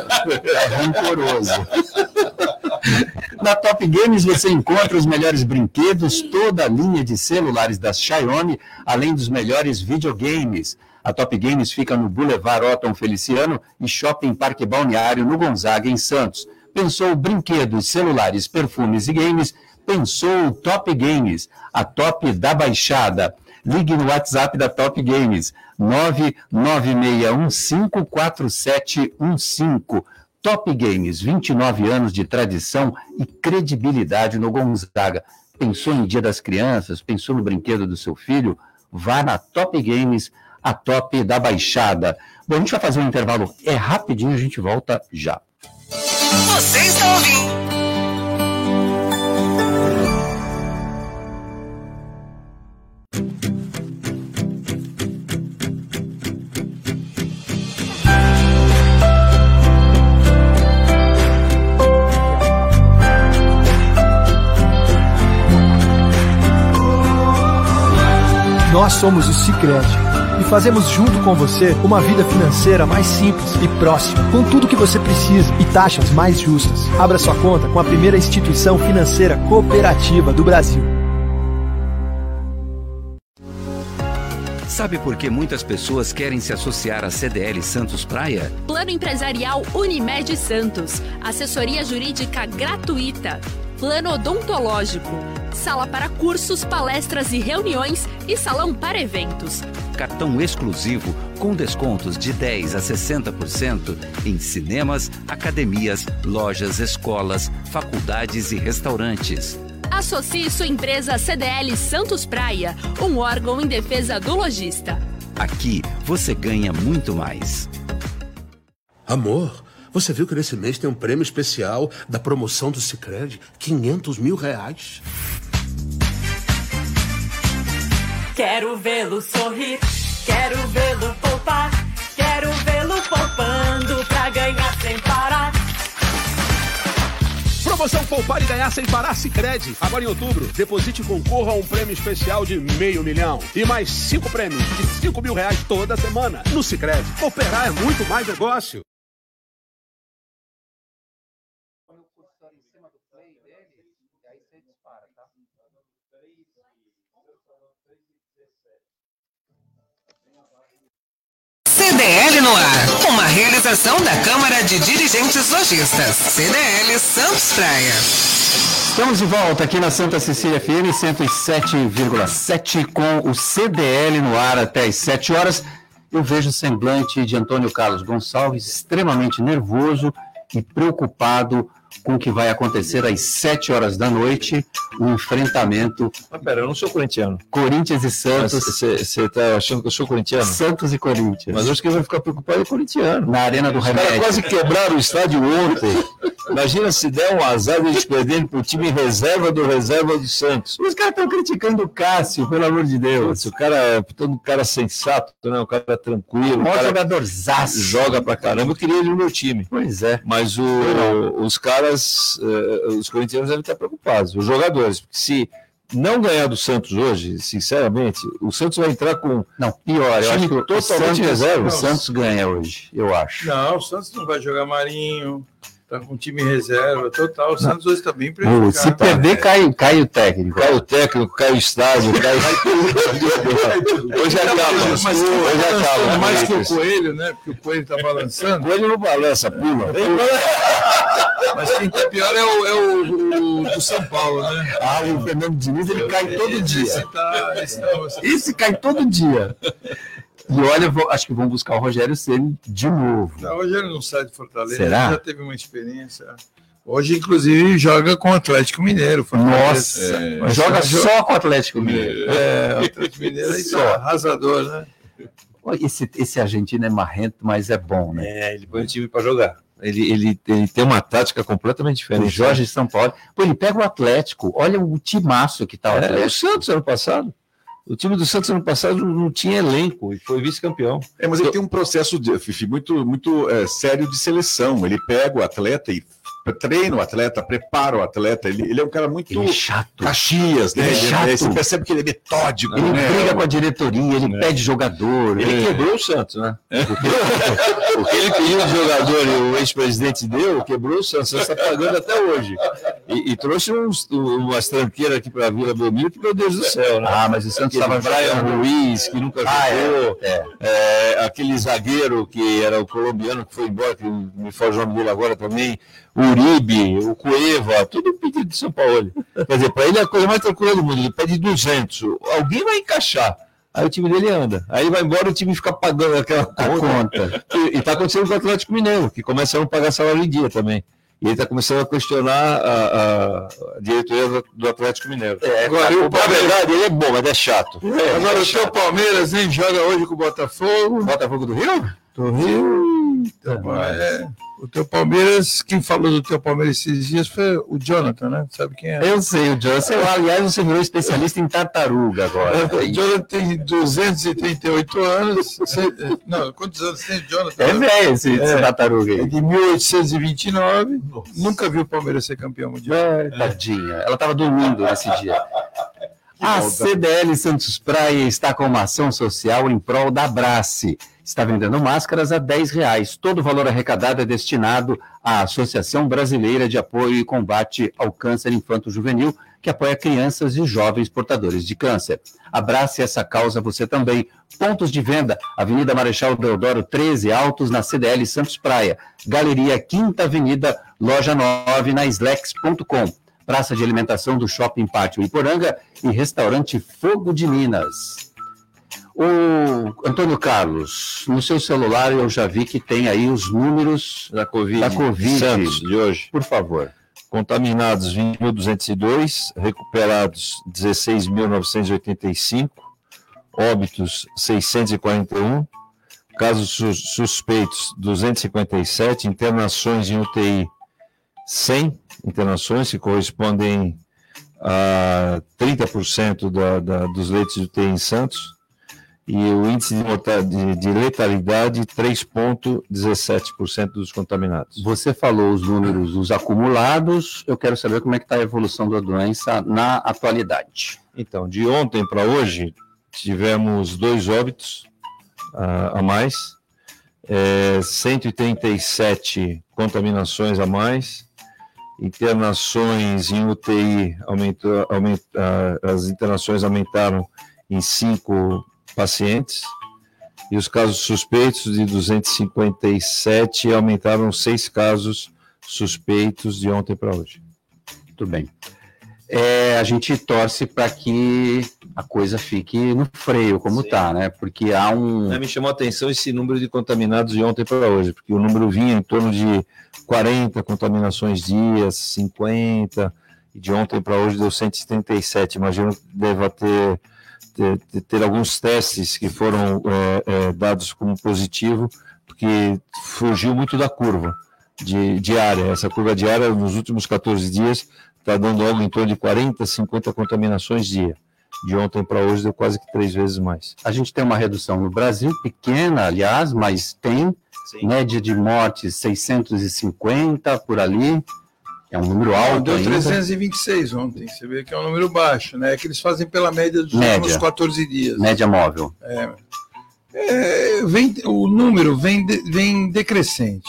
é rancoroso. *laughs* Na Top Games você encontra os melhores brinquedos, toda a linha de celulares da Xiaomi, além dos melhores videogames. A Top Games fica no Boulevard Otton Feliciano e Shopping Parque Balneário, no Gonzaga, em Santos. Pensou brinquedos, celulares, perfumes e games? Pensou Top Games, a top da baixada. Ligue no WhatsApp da Top Games, 996154715. Top Games, 29 anos de tradição e credibilidade no Gonzaga. Pensou em Dia das Crianças? Pensou no brinquedo do seu filho? Vá na Top Games, a top da Baixada. Bom, a gente vai fazer um intervalo, é rapidinho, a gente volta já. Você está ouvindo? Nós somos o Cicred e fazemos junto com você uma vida financeira mais simples e próxima, com tudo o que você precisa e taxas mais justas. Abra sua conta com a primeira instituição financeira cooperativa do Brasil. Sabe por que muitas pessoas querem se associar à CDL Santos Praia? Plano Empresarial Unimed Santos. Assessoria Jurídica gratuita. Plano Odontológico. Sala para cursos, palestras e reuniões e salão para eventos. Cartão exclusivo com descontos de 10 a 60% em cinemas, academias, lojas, escolas, faculdades e restaurantes. Associe sua empresa CDL Santos Praia, um órgão em defesa do lojista. Aqui você ganha muito mais. Amor, você viu que nesse mês tem um prêmio especial da promoção do Cicred? 500 mil reais. Quero vê-lo sorrir, quero vê-lo poupar, quero vê-lo poupando pra ganhar sem parar. Promoção Poupar e Ganhar Sem Parar Cicred. Agora em outubro, deposite e concorra a um prêmio especial de meio milhão. E mais cinco prêmios de cinco mil reais toda semana. No Cicred, cooperar é muito mais negócio. CDL no ar. Uma realização da Câmara de Dirigentes Lojistas. CDL Santos Praia. Estamos de volta aqui na Santa Cecília FM 107,7 com o CDL no ar até às 7 horas. Eu vejo o semblante de Antônio Carlos Gonçalves extremamente nervoso e preocupado com o que vai acontecer às 7 horas da noite, um enfrentamento. Mas pera, eu não sou corintiano. Corinthians e Santos. Você está achando que eu sou corintiano? Santos e Corinthians. Mas hoje que vai ficar preocupado é corintiano. Na Arena do Remédio. caras quase quebraram o estádio ontem. Imagina se der um azar de eles perderem para o time reserva do reserva do Santos. Os caras estão criticando o Cássio, pelo amor de Deus. O cara, todo um cara sensato, né? um cara tranquilo. O Um cara jogador zaço. joga pra caramba. Eu queria ele no meu time. Pois é. Mas o- os caras, eh, os corintianos devem estar preocupados, os jogadores, porque se não ganhar do Santos hoje, sinceramente, o Santos vai entrar com Não, pior, eu acho que o totalmente Santos, reserva. o Santos ganha hoje, eu acho. Não, o Santos não vai jogar Marinho, tá com time reserva total. O Santos hoje está bem prejudicado. se perder, cai, cai o técnico. cai o técnico, cai o estádio, cai. *laughs* hoje acaba, Mas hoje quem tá acaba. balançando mais que o. Coelho, né? Porque o Coelho tá balançando. Coelho não balança, pula. Mas quem tá pior é o, é o, o do São Paulo, né? Ah, o Fernando Diniz, ele cai todo dia. Esse, tá, esse, não, esse- Esse cai todo dia. E olha, vou- acho que vão buscar o Rogério Ceni de novo. não, o Rogério não sai de Fortaleza. Será? ele Já teve uma experiência. Hoje, inclusive, joga com o Atlético Mineiro. Nossa, Fortaleza. mas joga só com o Atlético Mineiro. É, o Atlético Mineiro aí Só. tá arrasador, né? Esse, esse argentino é marrento, mas é bom, né? É, ele põe o time para jogar. Ele, ele, ele tem uma tática completamente O diferente. Jorge São Paulo. Pô, ele pega o Atlético. Olha o timaço que tá o É, o Atlético. Santos ano passado. O time do Santos ano passado não, tinha elenco e foi vice-campeão. É, mas ele tem um processo de, Fifi, muito, muito é, sério de seleção. Ele pega o atleta e treina o atleta, prepara o atleta. Ele, ele é um cara muito Ele é chato. Caxias, né? Ele é Ele- chato. Você percebe que ele é metódico, Ele né? briga com a diretoria, ele pede jogador. Ele ele- quebrou o Santos, né? *laughs* O que ele pediu de jogador e o ex-presidente deu, quebrou o Santos. O Santos está pagando até hoje. E, e trouxe uns, umas tranqueiras aqui para a Vila Belmiro, que, meu Deus do céu, né? Ah, mas o Santos estava Brian Ruiz, que nunca Ah, jogou. é, é. É, aquele zagueiro que era o colombiano que foi embora, que me foge o nome dele agora também, o Uribe, o Cueva, tudo pedido de São Paulo. Quer dizer, para ele é a coisa mais tranquila do mundo, ele pede 200, alguém vai encaixar. Aí o time dele anda. Aí vai embora e o time fica pagando aquela conta. E está acontecendo com o Atlético Mineiro, que começa a não pagar salário em dia também. E ele está começando a questionar a, a- diretoria do- Atlético Mineiro. É, Agora, e o Na verdade, ele é bom, mas é chato. Agora, o teu Palmeiras nem joga hoje com o Botafogo. Botafogo do Rio? Do Rio. Então, é, o teu Palmeiras, quem falou do teu Palmeiras esses dias foi o Jonathan, né? Sabe quem é? Eu sei, o Johnson. Aliás, você virou especialista em tartaruga agora. O Jonathan tem 238 anos. Não, quantos anos tem o Jonathan? É velho esse, esse É. tartaruga É aí. de 1829. Nunca viu o Palmeiras ser campeão mundial. É, tadinha. Ela estava dormindo nesse dia. A CDL Santos Praia está com uma ação social em prol da Abrace. Está vendendo máscaras a R$ reais. Todo o valor arrecadado é destinado à Associação Brasileira de Apoio e Combate ao Câncer Infanto-Juvenil, que apoia crianças e jovens portadores de câncer. Abrace essa causa você também. Pontos de venda: Avenida Marechal Deodoro 13, Altos, na CDL Santos Praia. Galeria Quinta Avenida, Loja 9, na Slex.com praça de alimentação do Shopping Pátio Iporanga e restaurante Fogo de Minas. O Antônio Carlos, no seu celular eu já vi que tem aí os números da Covid, da COVID Santos, de hoje. Por favor. Contaminados 20.202, recuperados 16.985, óbitos 641, casos suspeitos 257, internações em UTI 100 internações, que correspondem a 30% da, da, dos leitos de UTI em Santos, e o índice de, de, de letalidade 3,17% dos contaminados. Você falou os números, os acumulados, eu quero saber como é que está a evolução da doença na atualidade. Então, de ontem para hoje, tivemos dois óbitos uh, a mais, é, 137 contaminações a mais, internações em UTI aumentou, aumentou, as internações aumentaram em cinco pacientes e os casos suspeitos de 257 aumentaram seis casos suspeitos de ontem para hoje. Muito bem é, a gente torce para que a coisa fique no freio, como está, né? Porque há um. É, me chamou a atenção esse número de contaminados de ontem para hoje, porque o número vinha em torno de 40 contaminações dias, 50, e de ontem para hoje deu 177. Imagino que deva ter, ter, ter alguns testes que foram é, é, dados como positivo, porque fugiu muito da curva de, diária. Essa curva diária, nos últimos 14 dias, está dando algo em torno de 40, 50 contaminações dia. De ontem para hoje deu quase que três vezes mais. A gente tem uma redução no Brasil, pequena, aliás, mas tem Sim. média de mortes 650 por ali. É um número alto. Deu ainda. 326 ontem. Você vê que é um número baixo, né? É que eles fazem pela média dos média. últimos 14 dias. Média móvel. É. É, vem, o número vem, vem decrescente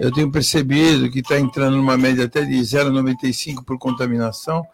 eu tenho percebido que está entrando numa média até de 0,95 por contaminação,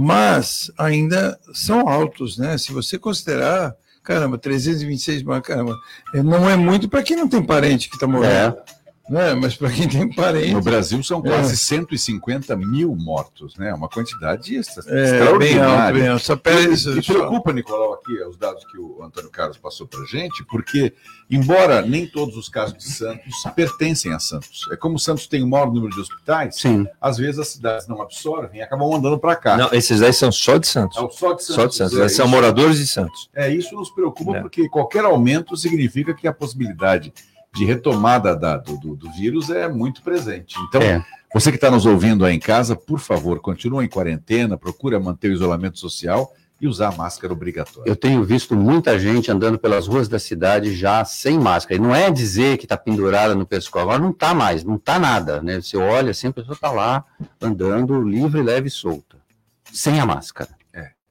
mas ainda são altos, né? Se você considerar, caramba, 326, caramba, não é muito para quem não tem parente que está morrendo. É né? Mas para quem tem parente. No Brasil são quase é. 150 mil mortos, né? Uma quantidade é, extraordinária. Bem alto, bem alto. Isso, e, preocupa, Nicolau, aqui os dados que o Antônio Carlos passou para gente, porque, embora nem todos os casos de Santos pertencem a Santos, é como Santos tem o maior número de hospitais, Sim. às vezes as cidades não absorvem e acabam mandando para cá. Não, esses daí são só de Santos. É, só de Santos. Só de Santos. É, são moradores de Santos. É, isso nos preocupa, é. porque qualquer aumento significa que a possibilidade de retomada da, do, do, vírus é muito presente. Então, é. você que está nos ouvindo aí em casa, por favor, continue em quarentena, procure manter o isolamento social e usar máscara obrigatória. Eu tenho visto muita gente andando pelas ruas da cidade já sem máscara. E não é dizer que está pendurada no pescoço, agora não está mais, não está nada. Né? Você olha assim, a pessoa está lá andando livre, leve e solta, sem a máscara.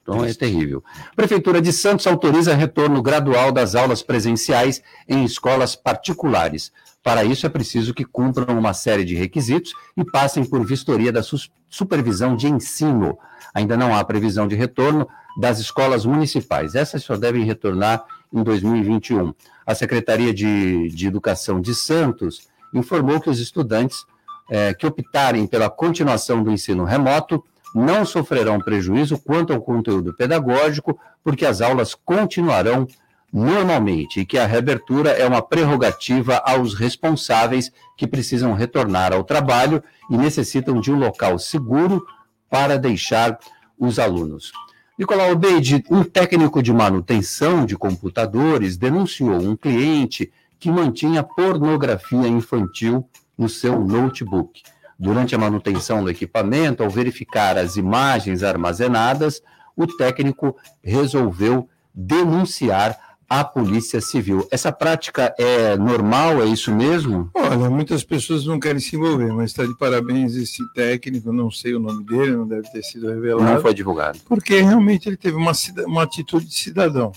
Então é terrível. Prefeitura de Santos autoriza retorno gradual das aulas presenciais em escolas particulares. Para isso é preciso que cumpram uma série de requisitos e passem por vistoria da supervisão de ensino. Ainda não há previsão de retorno das escolas municipais. Essas só devem retornar em 2021. A Secretaria de, de Educação de Santos informou que os estudantes é, que optarem pela continuação do ensino remoto não sofrerão prejuízo quanto ao conteúdo pedagógico, porque as aulas continuarão normalmente e que a reabertura é uma prerrogativa aos responsáveis que precisam retornar ao trabalho e necessitam de um local seguro para deixar os alunos. Nicolau Obeide, um técnico de manutenção de computadores, denunciou um cliente que mantinha pornografia infantil no seu notebook. Durante a manutenção do equipamento, ao verificar as imagens armazenadas, o técnico resolveu denunciar à Polícia Civil. Essa prática é normal, é isso mesmo? Olha, muitas pessoas não querem se envolver, mas está de parabéns esse técnico, não sei o nome dele, não deve ter sido revelado. Não foi divulgado. Porque realmente ele teve uma, uma atitude de cidadão,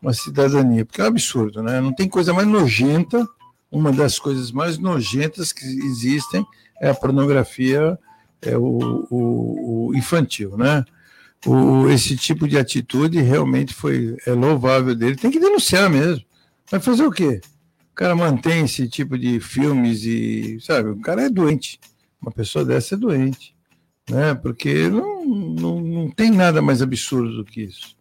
uma cidadania, porque é um absurdo, né? Não tem coisa mais nojenta, uma das coisas mais nojentas que existem é a pornografia é o, o, o infantil, né? O, esse tipo de atitude realmente foi é louvável dele. Tem que denunciar mesmo. Vai fazer o quê? O cara mantém esse tipo de filmes e, sabe, o cara é doente. Uma pessoa dessa é doente, né? Porque não, não, não tem nada mais absurdo do que isso.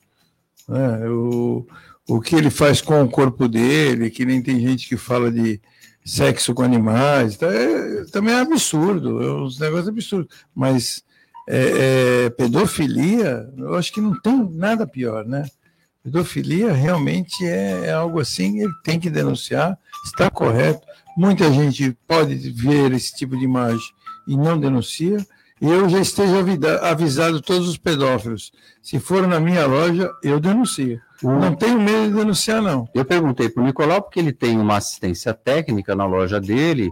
Né? O, o que ele faz com o corpo dele, que nem tem gente que fala de sexo com animais, tá, é, também é absurdo, é uns negócios absurdos. Mas é, é, pedofilia, eu acho que não tem nada pior, né? Pedofilia realmente é, é algo assim, ele tem que denunciar, está correto. Muita gente pode ver esse tipo de imagem e não denuncia. E eu já esteja avisado todos os pedófilos. Se for na minha loja, eu denuncio. Não tenho medo de denunciar, não. Eu perguntei para o Nicolau porque ele tem uma assistência técnica na loja dele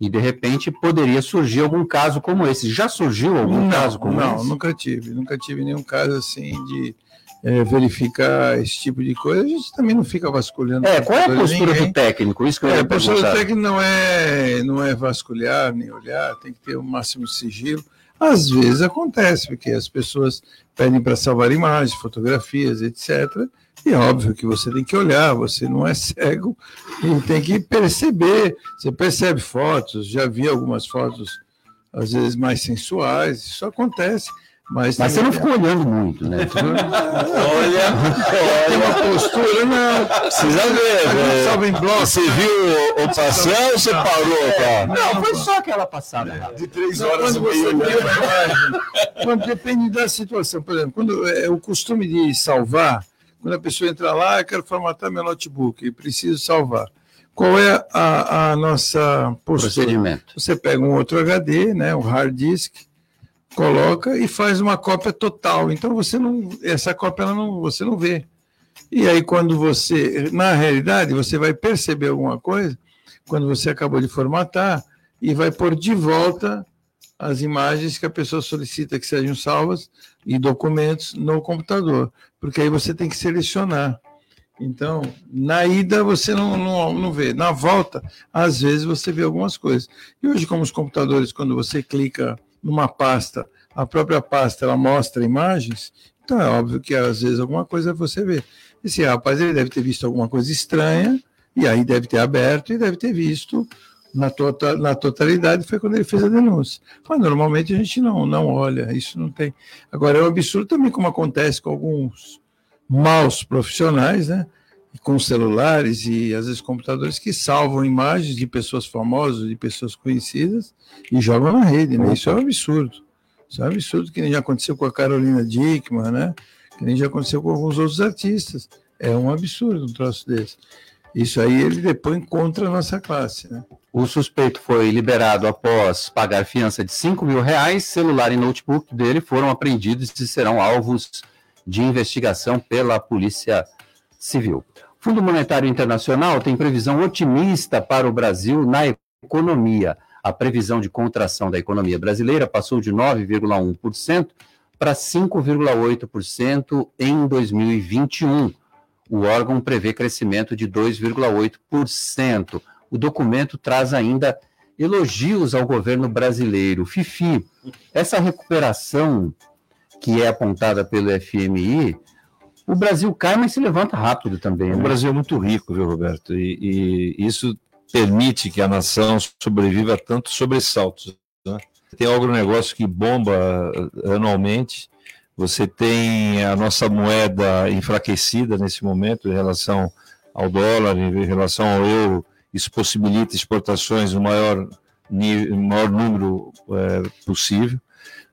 e de repente poderia surgir algum caso como esse. Já surgiu algum não, caso como não, esse? Não, nunca tive. Nunca tive nenhum caso assim de é, verificar esse tipo de coisa. A gente também não fica vasculhando. É, qual é a postura ninguém. do técnico? Isso que eu é, a postura do técnico não é, não é vasculhar nem olhar, tem que ter o máximo de sigilo. Às vezes acontece, porque as pessoas pedem para salvar imagens, fotografias, etc. E é óbvio que você tem que olhar, você não é cego e tem que perceber. Você percebe fotos, já vi algumas fotos, às vezes mais sensuais, isso acontece. Mas, mas você não ficou olhando muito, né? *laughs* olha, tem uma postura, não. Precisa ver. Né? Salve em bloco. Você viu o passar ou você parou, cara? Não, foi só aquela passada. De três horas e meia. Quando depende da situação. Por exemplo, quando é o costume de salvar, quando a pessoa entra lá, eu quero formatar meu notebook e preciso salvar. Qual é a, a nossa postura? Procedimento. Você pega um outro HD, né, um hard disk, coloca e faz uma cópia total. Então você não, essa cópia não, você não vê. E aí quando você, na realidade, você vai perceber alguma coisa quando você acabou de formatar e vai pôr de volta as imagens que a pessoa solicita que sejam salvas e documentos no computador, porque aí você tem que selecionar. Então, na ida você não, não, não vê, na volta, às vezes você vê algumas coisas. E hoje, como os computadores, quando você clica numa pasta, a própria pasta ela mostra imagens, então é óbvio que às vezes alguma coisa você vê. Esse rapaz ele deve ter visto alguma coisa estranha, e aí deve ter aberto e deve ter visto na, tota, na totalidade, foi quando ele fez a denúncia. Mas normalmente a gente não, não olha, isso não tem. Agora é um absurdo também, como acontece com alguns maus profissionais, né? com celulares e às vezes computadores que salvam imagens de pessoas famosas, de pessoas conhecidas e jogam na rede, né? Isso é um absurdo. Isso é um absurdo que nem já aconteceu com a Carolina Dickman, né? Que nem já aconteceu com alguns outros artistas. É um absurdo um troço desse. Isso aí ele depõe contra a nossa classe, né? O suspeito foi liberado após pagar fiança de 5 mil reais. Celular e notebook dele foram apreendidos e serão alvos de investigação pela Polícia Civil. Fundo Monetário Internacional tem previsão otimista para o Brasil na economia. A previsão de contração da economia brasileira passou de 9,1% para 5,8% em 2021. O órgão prevê crescimento de 2,8%. O documento traz ainda elogios ao governo brasileiro. Fifi, essa recuperação que é apontada pelo FMI o Brasil cai, mas se levanta rápido também. Né? O Brasil é muito rico, viu, Roberto? E, e isso permite que a nação sobreviva a tantos sobressaltos. Né? Tem agronegócio que bomba anualmente, você tem a nossa moeda enfraquecida nesse momento em relação ao dólar, em relação ao euro, isso possibilita exportações no maior, maior número é, possível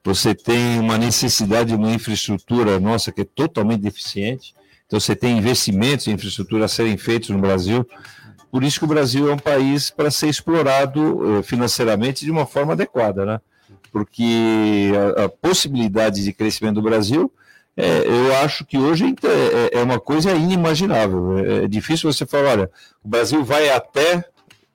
você tem uma necessidade de uma infraestrutura nossa que é totalmente deficiente. Então, você tem investimentos em infraestrutura a serem feitos no Brasil. Por isso que o Brasil é um país para ser explorado eh, financeiramente de uma forma adequada, né? Porque a, a possibilidade de crescimento do Brasil é, eu acho que hoje é, é uma coisa inimaginável. É, é difícil você falar, olha, o Brasil vai até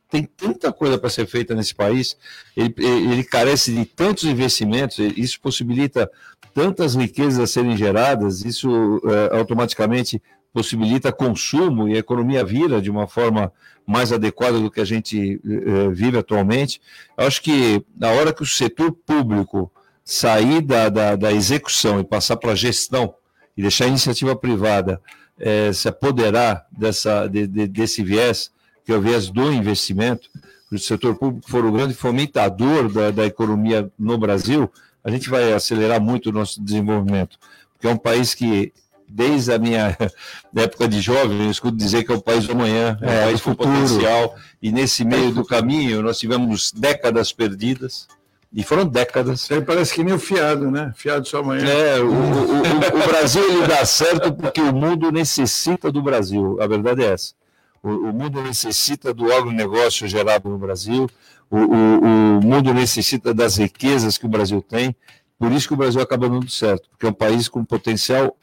tem tanta coisa para ser feita nesse país, ele, ele, carece de tantos investimentos, isso possibilita tantas riquezas a serem geradas, isso é, automaticamente possibilita consumo e a economia vira de uma forma mais adequada do que a gente é, vive atualmente. Eu acho que na hora que o setor público sair da, da, da execução e passar para a gestão e deixar a iniciativa privada é, se apoderar dessa, de, de, desse viés, que é o viés do investimento, o setor público for o grande fomentador da, da economia no Brasil, a gente vai acelerar muito o nosso desenvolvimento, porque é um país que desde a minha *laughs* época de jovem, eu escuto dizer que é o país do amanhã, é, é um país com potencial, e nesse meio do caminho nós tivemos décadas perdidas, e foram décadas. Aí parece que nem o fiado, né? Fiado só amanhã. É, o, o, o, Brasil ele dá certo porque o mundo necessita do Brasil. A verdade é essa. O, o mundo necessita do agronegócio gerado no Brasil. O, o, mundo necessita das riquezas que o Brasil tem. Por isso que o Brasil acaba dando certo, porque é um país com potencial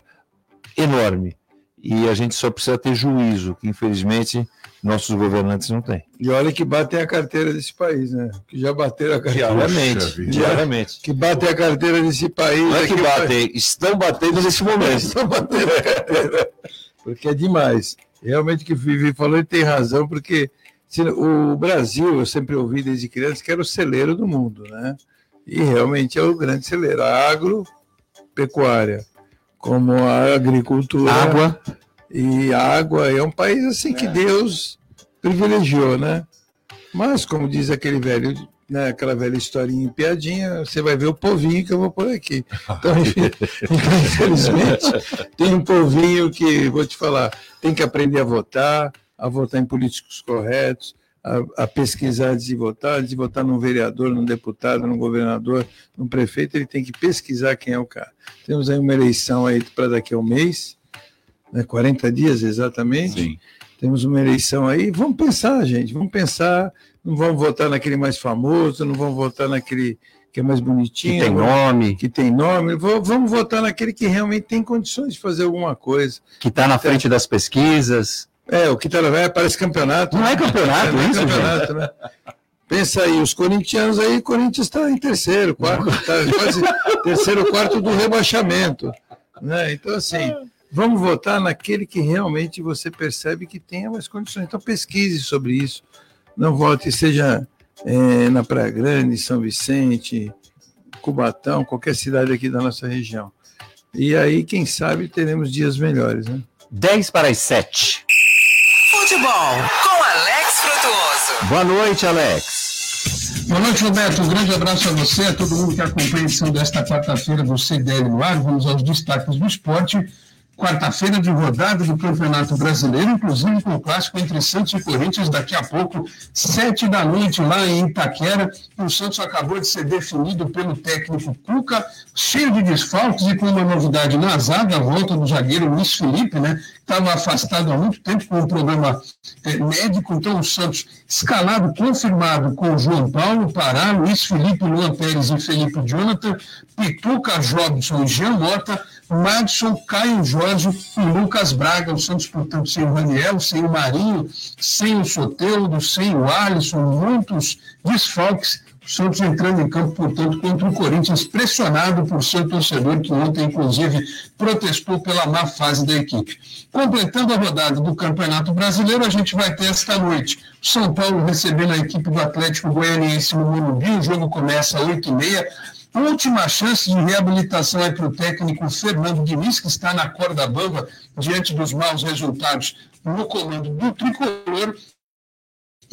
enorme. E a gente só precisa ter juízo, que infelizmente nossos governantes não têm. E olha que batem a carteira desse país, né? Que já bateram a carteira. Diariamente. Diariamente. Que batem a carteira desse país. Não é que batem, estão batendo nesse momento. *laughs* Estão batendo a carteira. Porque é demais. Realmente que o Vivi falou, ele tem razão, porque o Brasil, eu sempre ouvi desde criança que era o celeiro do mundo, né? E realmente é o grande celeiro. A agropecuária, como a agricultura. Água e água. É um país assim que é. Deus privilegiou, né? Mas, como diz aquele velho, né, aquela velha historinha em piadinha, você vai ver o povinho que eu vou por aqui. Então, *laughs* infelizmente, tem um povinho que, vou te falar, tem que aprender a votar, a votar em políticos corretos, a, a, pesquisar antes de votar, antes de votar num vereador, num deputado, num governador, num prefeito, ele tem que pesquisar quem é o cara. Temos aí uma eleição aí para daqui a um mês, né, 40 dias exatamente. Sim. Temos uma eleição aí. Vamos pensar, gente, vamos pensar. Não vamos votar naquele mais famoso, não vamos votar naquele que é mais bonitinho. Que tem nome. Que tem nome. Vamos votar naquele que realmente tem condições de fazer alguma coisa. Que está na frente das pesquisas. É, o na frente parece campeonato. Não é campeonato, *laughs* não é isso, campeonato, né? Pensa aí, os corintianos aí, o Corinthians está em terceiro, quarto, tá quase terceiro, quarto do rebaixamento. Né? Então, assim, Vamos votar naquele que realmente você percebe que tenha mais condições. Então pesquise sobre isso. Não vote, seja é, na Praia Grande, São Vicente, Cubatão, qualquer cidade aqui da nossa região. E aí, quem sabe, teremos dias melhores. Né? 10 para as 7. Futebol com Alex Frutuoso. Boa noite, Alex. Boa noite, Roberto. Um grande abraço a você, a todo mundo que acompanha a edição desta quarta-feira do CDL no ar. Vamos aos destaques do esporte quarta-feira de rodada do Campeonato Brasileiro, inclusive com o clássico entre Santos e Corinthians daqui a pouco, sete da noite lá em Itaquera. O Santos acabou de ser definido pelo técnico Cuca, cheio de desfalques e com uma novidade na zaga, a volta do zagueiro Luiz Felipe, né? Estava afastado há muito tempo com um problema é, médico, então o Santos escalado, confirmado com João Paulo, Pará, Luiz Felipe, Luan Pérez e Felipe Jonathan, Pituca, Jobson e Jean Mota, Madison, Caio Jorge e Lucas Braga. O Santos, portanto, sem o Raniel, sem o Marinho, sem o Soteudo, sem o Alisson, muitos desfalques. O Santos entrando em campo, portanto, contra o Corinthians, pressionado por seu torcedor, que ontem, inclusive, protestou pela má fase da equipe. Completando a rodada do Campeonato Brasileiro, a gente vai ter esta noite São Paulo recebendo a equipe do Atlético Goianiense no Morumbi. O jogo começa às 8h30 última chance de reabilitação é para o técnico Fernando Diniz, que está na corda bamba diante dos maus resultados no comando do tricolor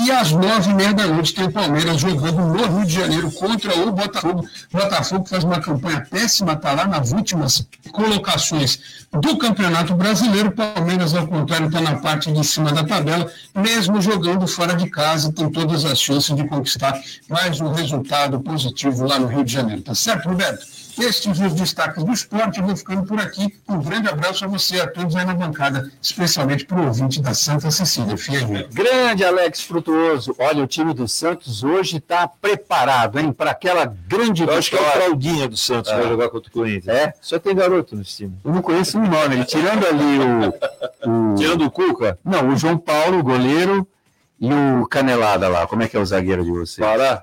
e às nove e meia da noite tem o Palmeiras jogando no Rio de Janeiro contra o Botafogo. O Botafogo faz uma campanha péssima, está lá nas últimas colocações do Campeonato Brasileiro. O Palmeiras, ao contrário, está na parte de cima da tabela, mesmo jogando fora de casa, tem todas as chances de conquistar mais um resultado positivo lá no Rio de Janeiro. Tá certo, Roberto? Estes os destaques do esporte. Eu vou ficando por aqui. Um grande abraço a você, a todos aí na bancada, especialmente para o ouvinte da Santa Cecília. Fiel. Grande Alex Frutuoso. Olha, o time do Santos hoje está preparado, hein, para aquela grande Eu acho que é o Fraldinha do Santos vai jogar contra o Corinthians. É? Só tem garoto nesse time. Eu não conheço um nome. Tirando ali o, o. Tirando o Cuca? Não, o João Paulo, o goleiro, e o Canelada lá. Como é que é o zagueiro de vocês? Pará?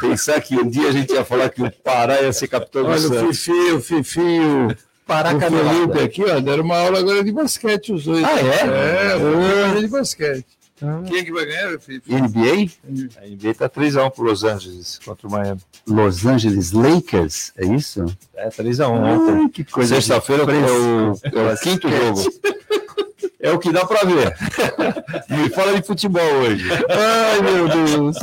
Pensar que um dia a gente ia falar que o Pará ia ser capitão do Olha, o Santos. Fifi, o Fifi, o, Pará o. Felipe aqui, ó, deram uma aula agora de basquete, os dois. Ah, é? É, vou fazer de basquete. Quem é que vai ganhar, Fifi? NBA? A NBA tá 3x1 pro Los Angeles contra o Miami. Los Angeles Lakers, é isso? É 3x1 ontem. Ai, que coisa Sexta-feira é o, é o quinto jogo. *laughs* É o que dá pra ver. *laughs* Me fala de futebol hoje. Ai, meu Deus.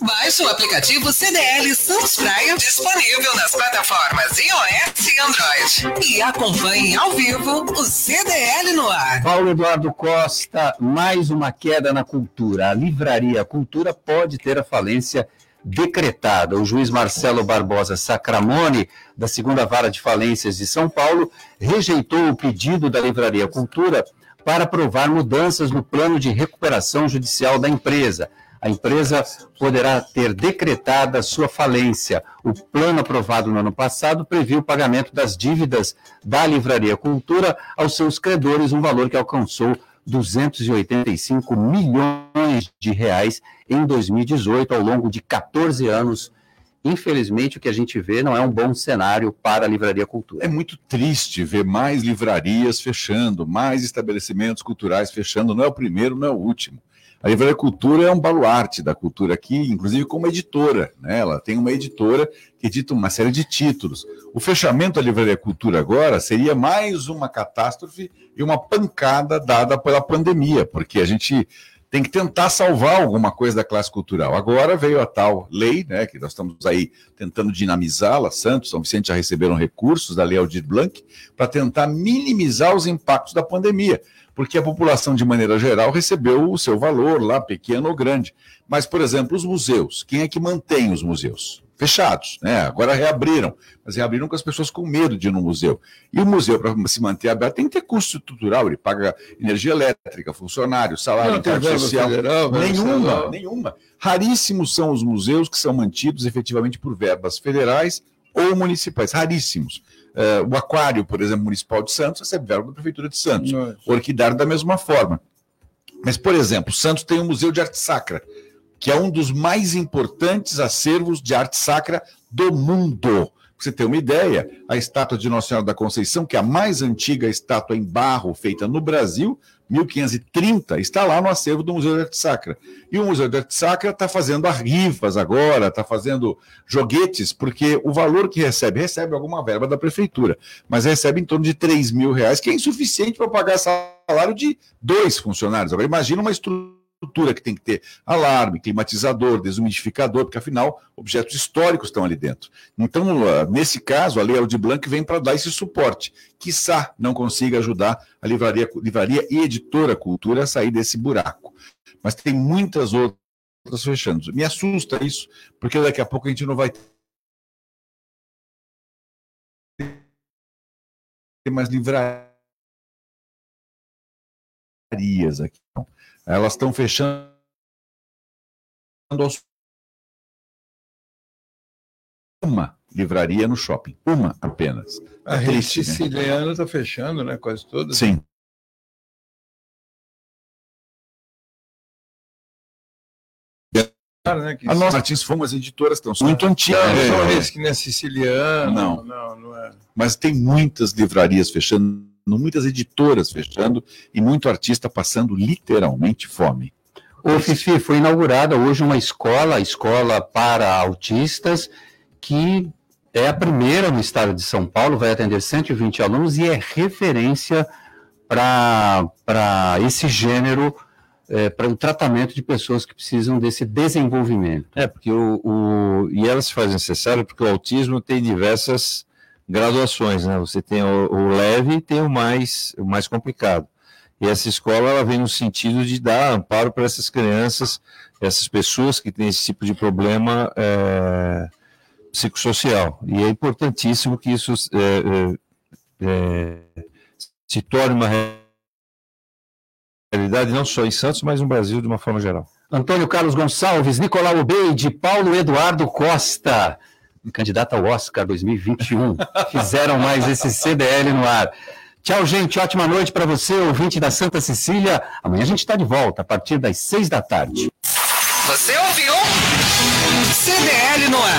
Baixe o aplicativo CDL Santos Praia, disponível nas plataformas iOS e Android. E acompanhe ao vivo o CDL no ar. Paulo Eduardo Costa, mais uma queda na cultura. A livraria Cultura pode ter a falência decretada. O juiz Marcelo Barbosa Sacramone, da segunda vara de falências de São Paulo, rejeitou o pedido da livraria Cultura para aprovar mudanças no plano de recuperação judicial da empresa. A empresa poderá ter decretada sua falência. O plano aprovado no ano passado previu o pagamento das dívidas da Livraria Cultura aos seus credores, um valor que alcançou 285 milhões de reais em 2018, ao longo de 14 anos. Infelizmente, o que a gente vê não é um bom cenário para a Livraria Cultura. É muito triste ver mais livrarias fechando, mais estabelecimentos culturais fechando. Não é o primeiro, não é o último. A Livraria Cultura é um baluarte da cultura aqui, inclusive como editora. Né? Ela tem uma editora que edita uma série de títulos. O fechamento da Livraria Cultura agora seria mais uma catástrofe e uma pancada dada pela pandemia, porque a gente tem que tentar salvar alguma coisa da classe cultural. Agora veio a tal lei, né, que nós estamos aí tentando dinamizá-la, Santos, São Vicente já receberam recursos da Lei Aldir Blanc, para tentar minimizar os impactos da pandemia, porque a população, de maneira geral, recebeu o seu valor lá, pequeno ou grande. Mas, por exemplo, os museus, quem é que mantém os museus? Fechados, né? Agora reabriram, mas reabriram com as pessoas com medo de ir no museu. E o museu, para se manter aberto, tem que ter custo estrutural, ele paga energia elétrica, funcionário, salário, Não tem social. federal, nenhuma, estadual. nenhuma. Raríssimos são os museus que são mantidos efetivamente por verbas federais ou municipais, raríssimos. Eh, o Aquário, por exemplo, Municipal de Santos, recebe verba da Prefeitura de Santos. Nossa. O Orquidário da mesma forma. Mas, por exemplo, Santos tem um Museu de Arte Sacra, que é um dos mais importantes acervos de arte sacra do mundo. Pra você ter uma ideia, a estátua de Nossa Senhora da Conceição, que é a mais antiga estátua em barro feita no Brasil, 1530, está lá no acervo do Museu de Arte Sacra. E o Museu de Arte Sacra está fazendo rifas agora, está fazendo joguetes, porque o valor que recebe, recebe alguma verba da prefeitura, mas recebe em torno de 3 mil reais, que é insuficiente para pagar salário de dois funcionários. Agora, imagina uma estrutura que tem que ter alarme, climatizador, desumidificador, porque afinal objetos históricos estão ali dentro. Então, ah, nesse caso, a Lei Aldir Blanc vem para dar esse suporte. Quiçá não consiga ajudar a livraria, livraria e editora cultura a sair desse buraco. Mas tem muitas outras fechando. Me assusta isso, porque daqui a pouco a gente não vai ter mais livrarias aqui. não. Elas estão fechando aos uma livraria no shopping, uma apenas. A É rede né? siciliana está fechando, né? Quase todas. Sim. Né, que A nossa Martins editoras estão muito antigas. Não, É. esse que não é siciliano. Não. não, não é. mas tem muitas livrarias fechando, muitas editoras fechando e muito artista passando literalmente fome. Ô, Fifi, foi inaugurada hoje uma escola, a escola para autistas, que é a primeira no estado de São Paulo, vai atender 120 alunos e é referência para esse gênero, é, para o tratamento de pessoas que precisam desse desenvolvimento. É, porque o, o- E ela se faz necessário porque o autismo tem diversas graduações, né? Você tem o, o leve e tem o mais, o mais complicado. E essa escola ela vem no sentido de dar amparo para essas crianças, essas pessoas que têm esse tipo de problema, é, psicossocial. E é importantíssimo que isso é, é, se torne uma realidade não só em Santos, mas no Brasil de uma forma geral. Antônio Carlos Gonçalves, Nicolau Obeide, Paulo Eduardo Costa, candidato ao Oscar 2021, fizeram mais esse CDL no ar. Tchau, gente. Ótima noite para você, ouvinte da Santa Cecília. Amanhã a gente está de volta a partir das seis da tarde. Você ouviu? CDL no ar.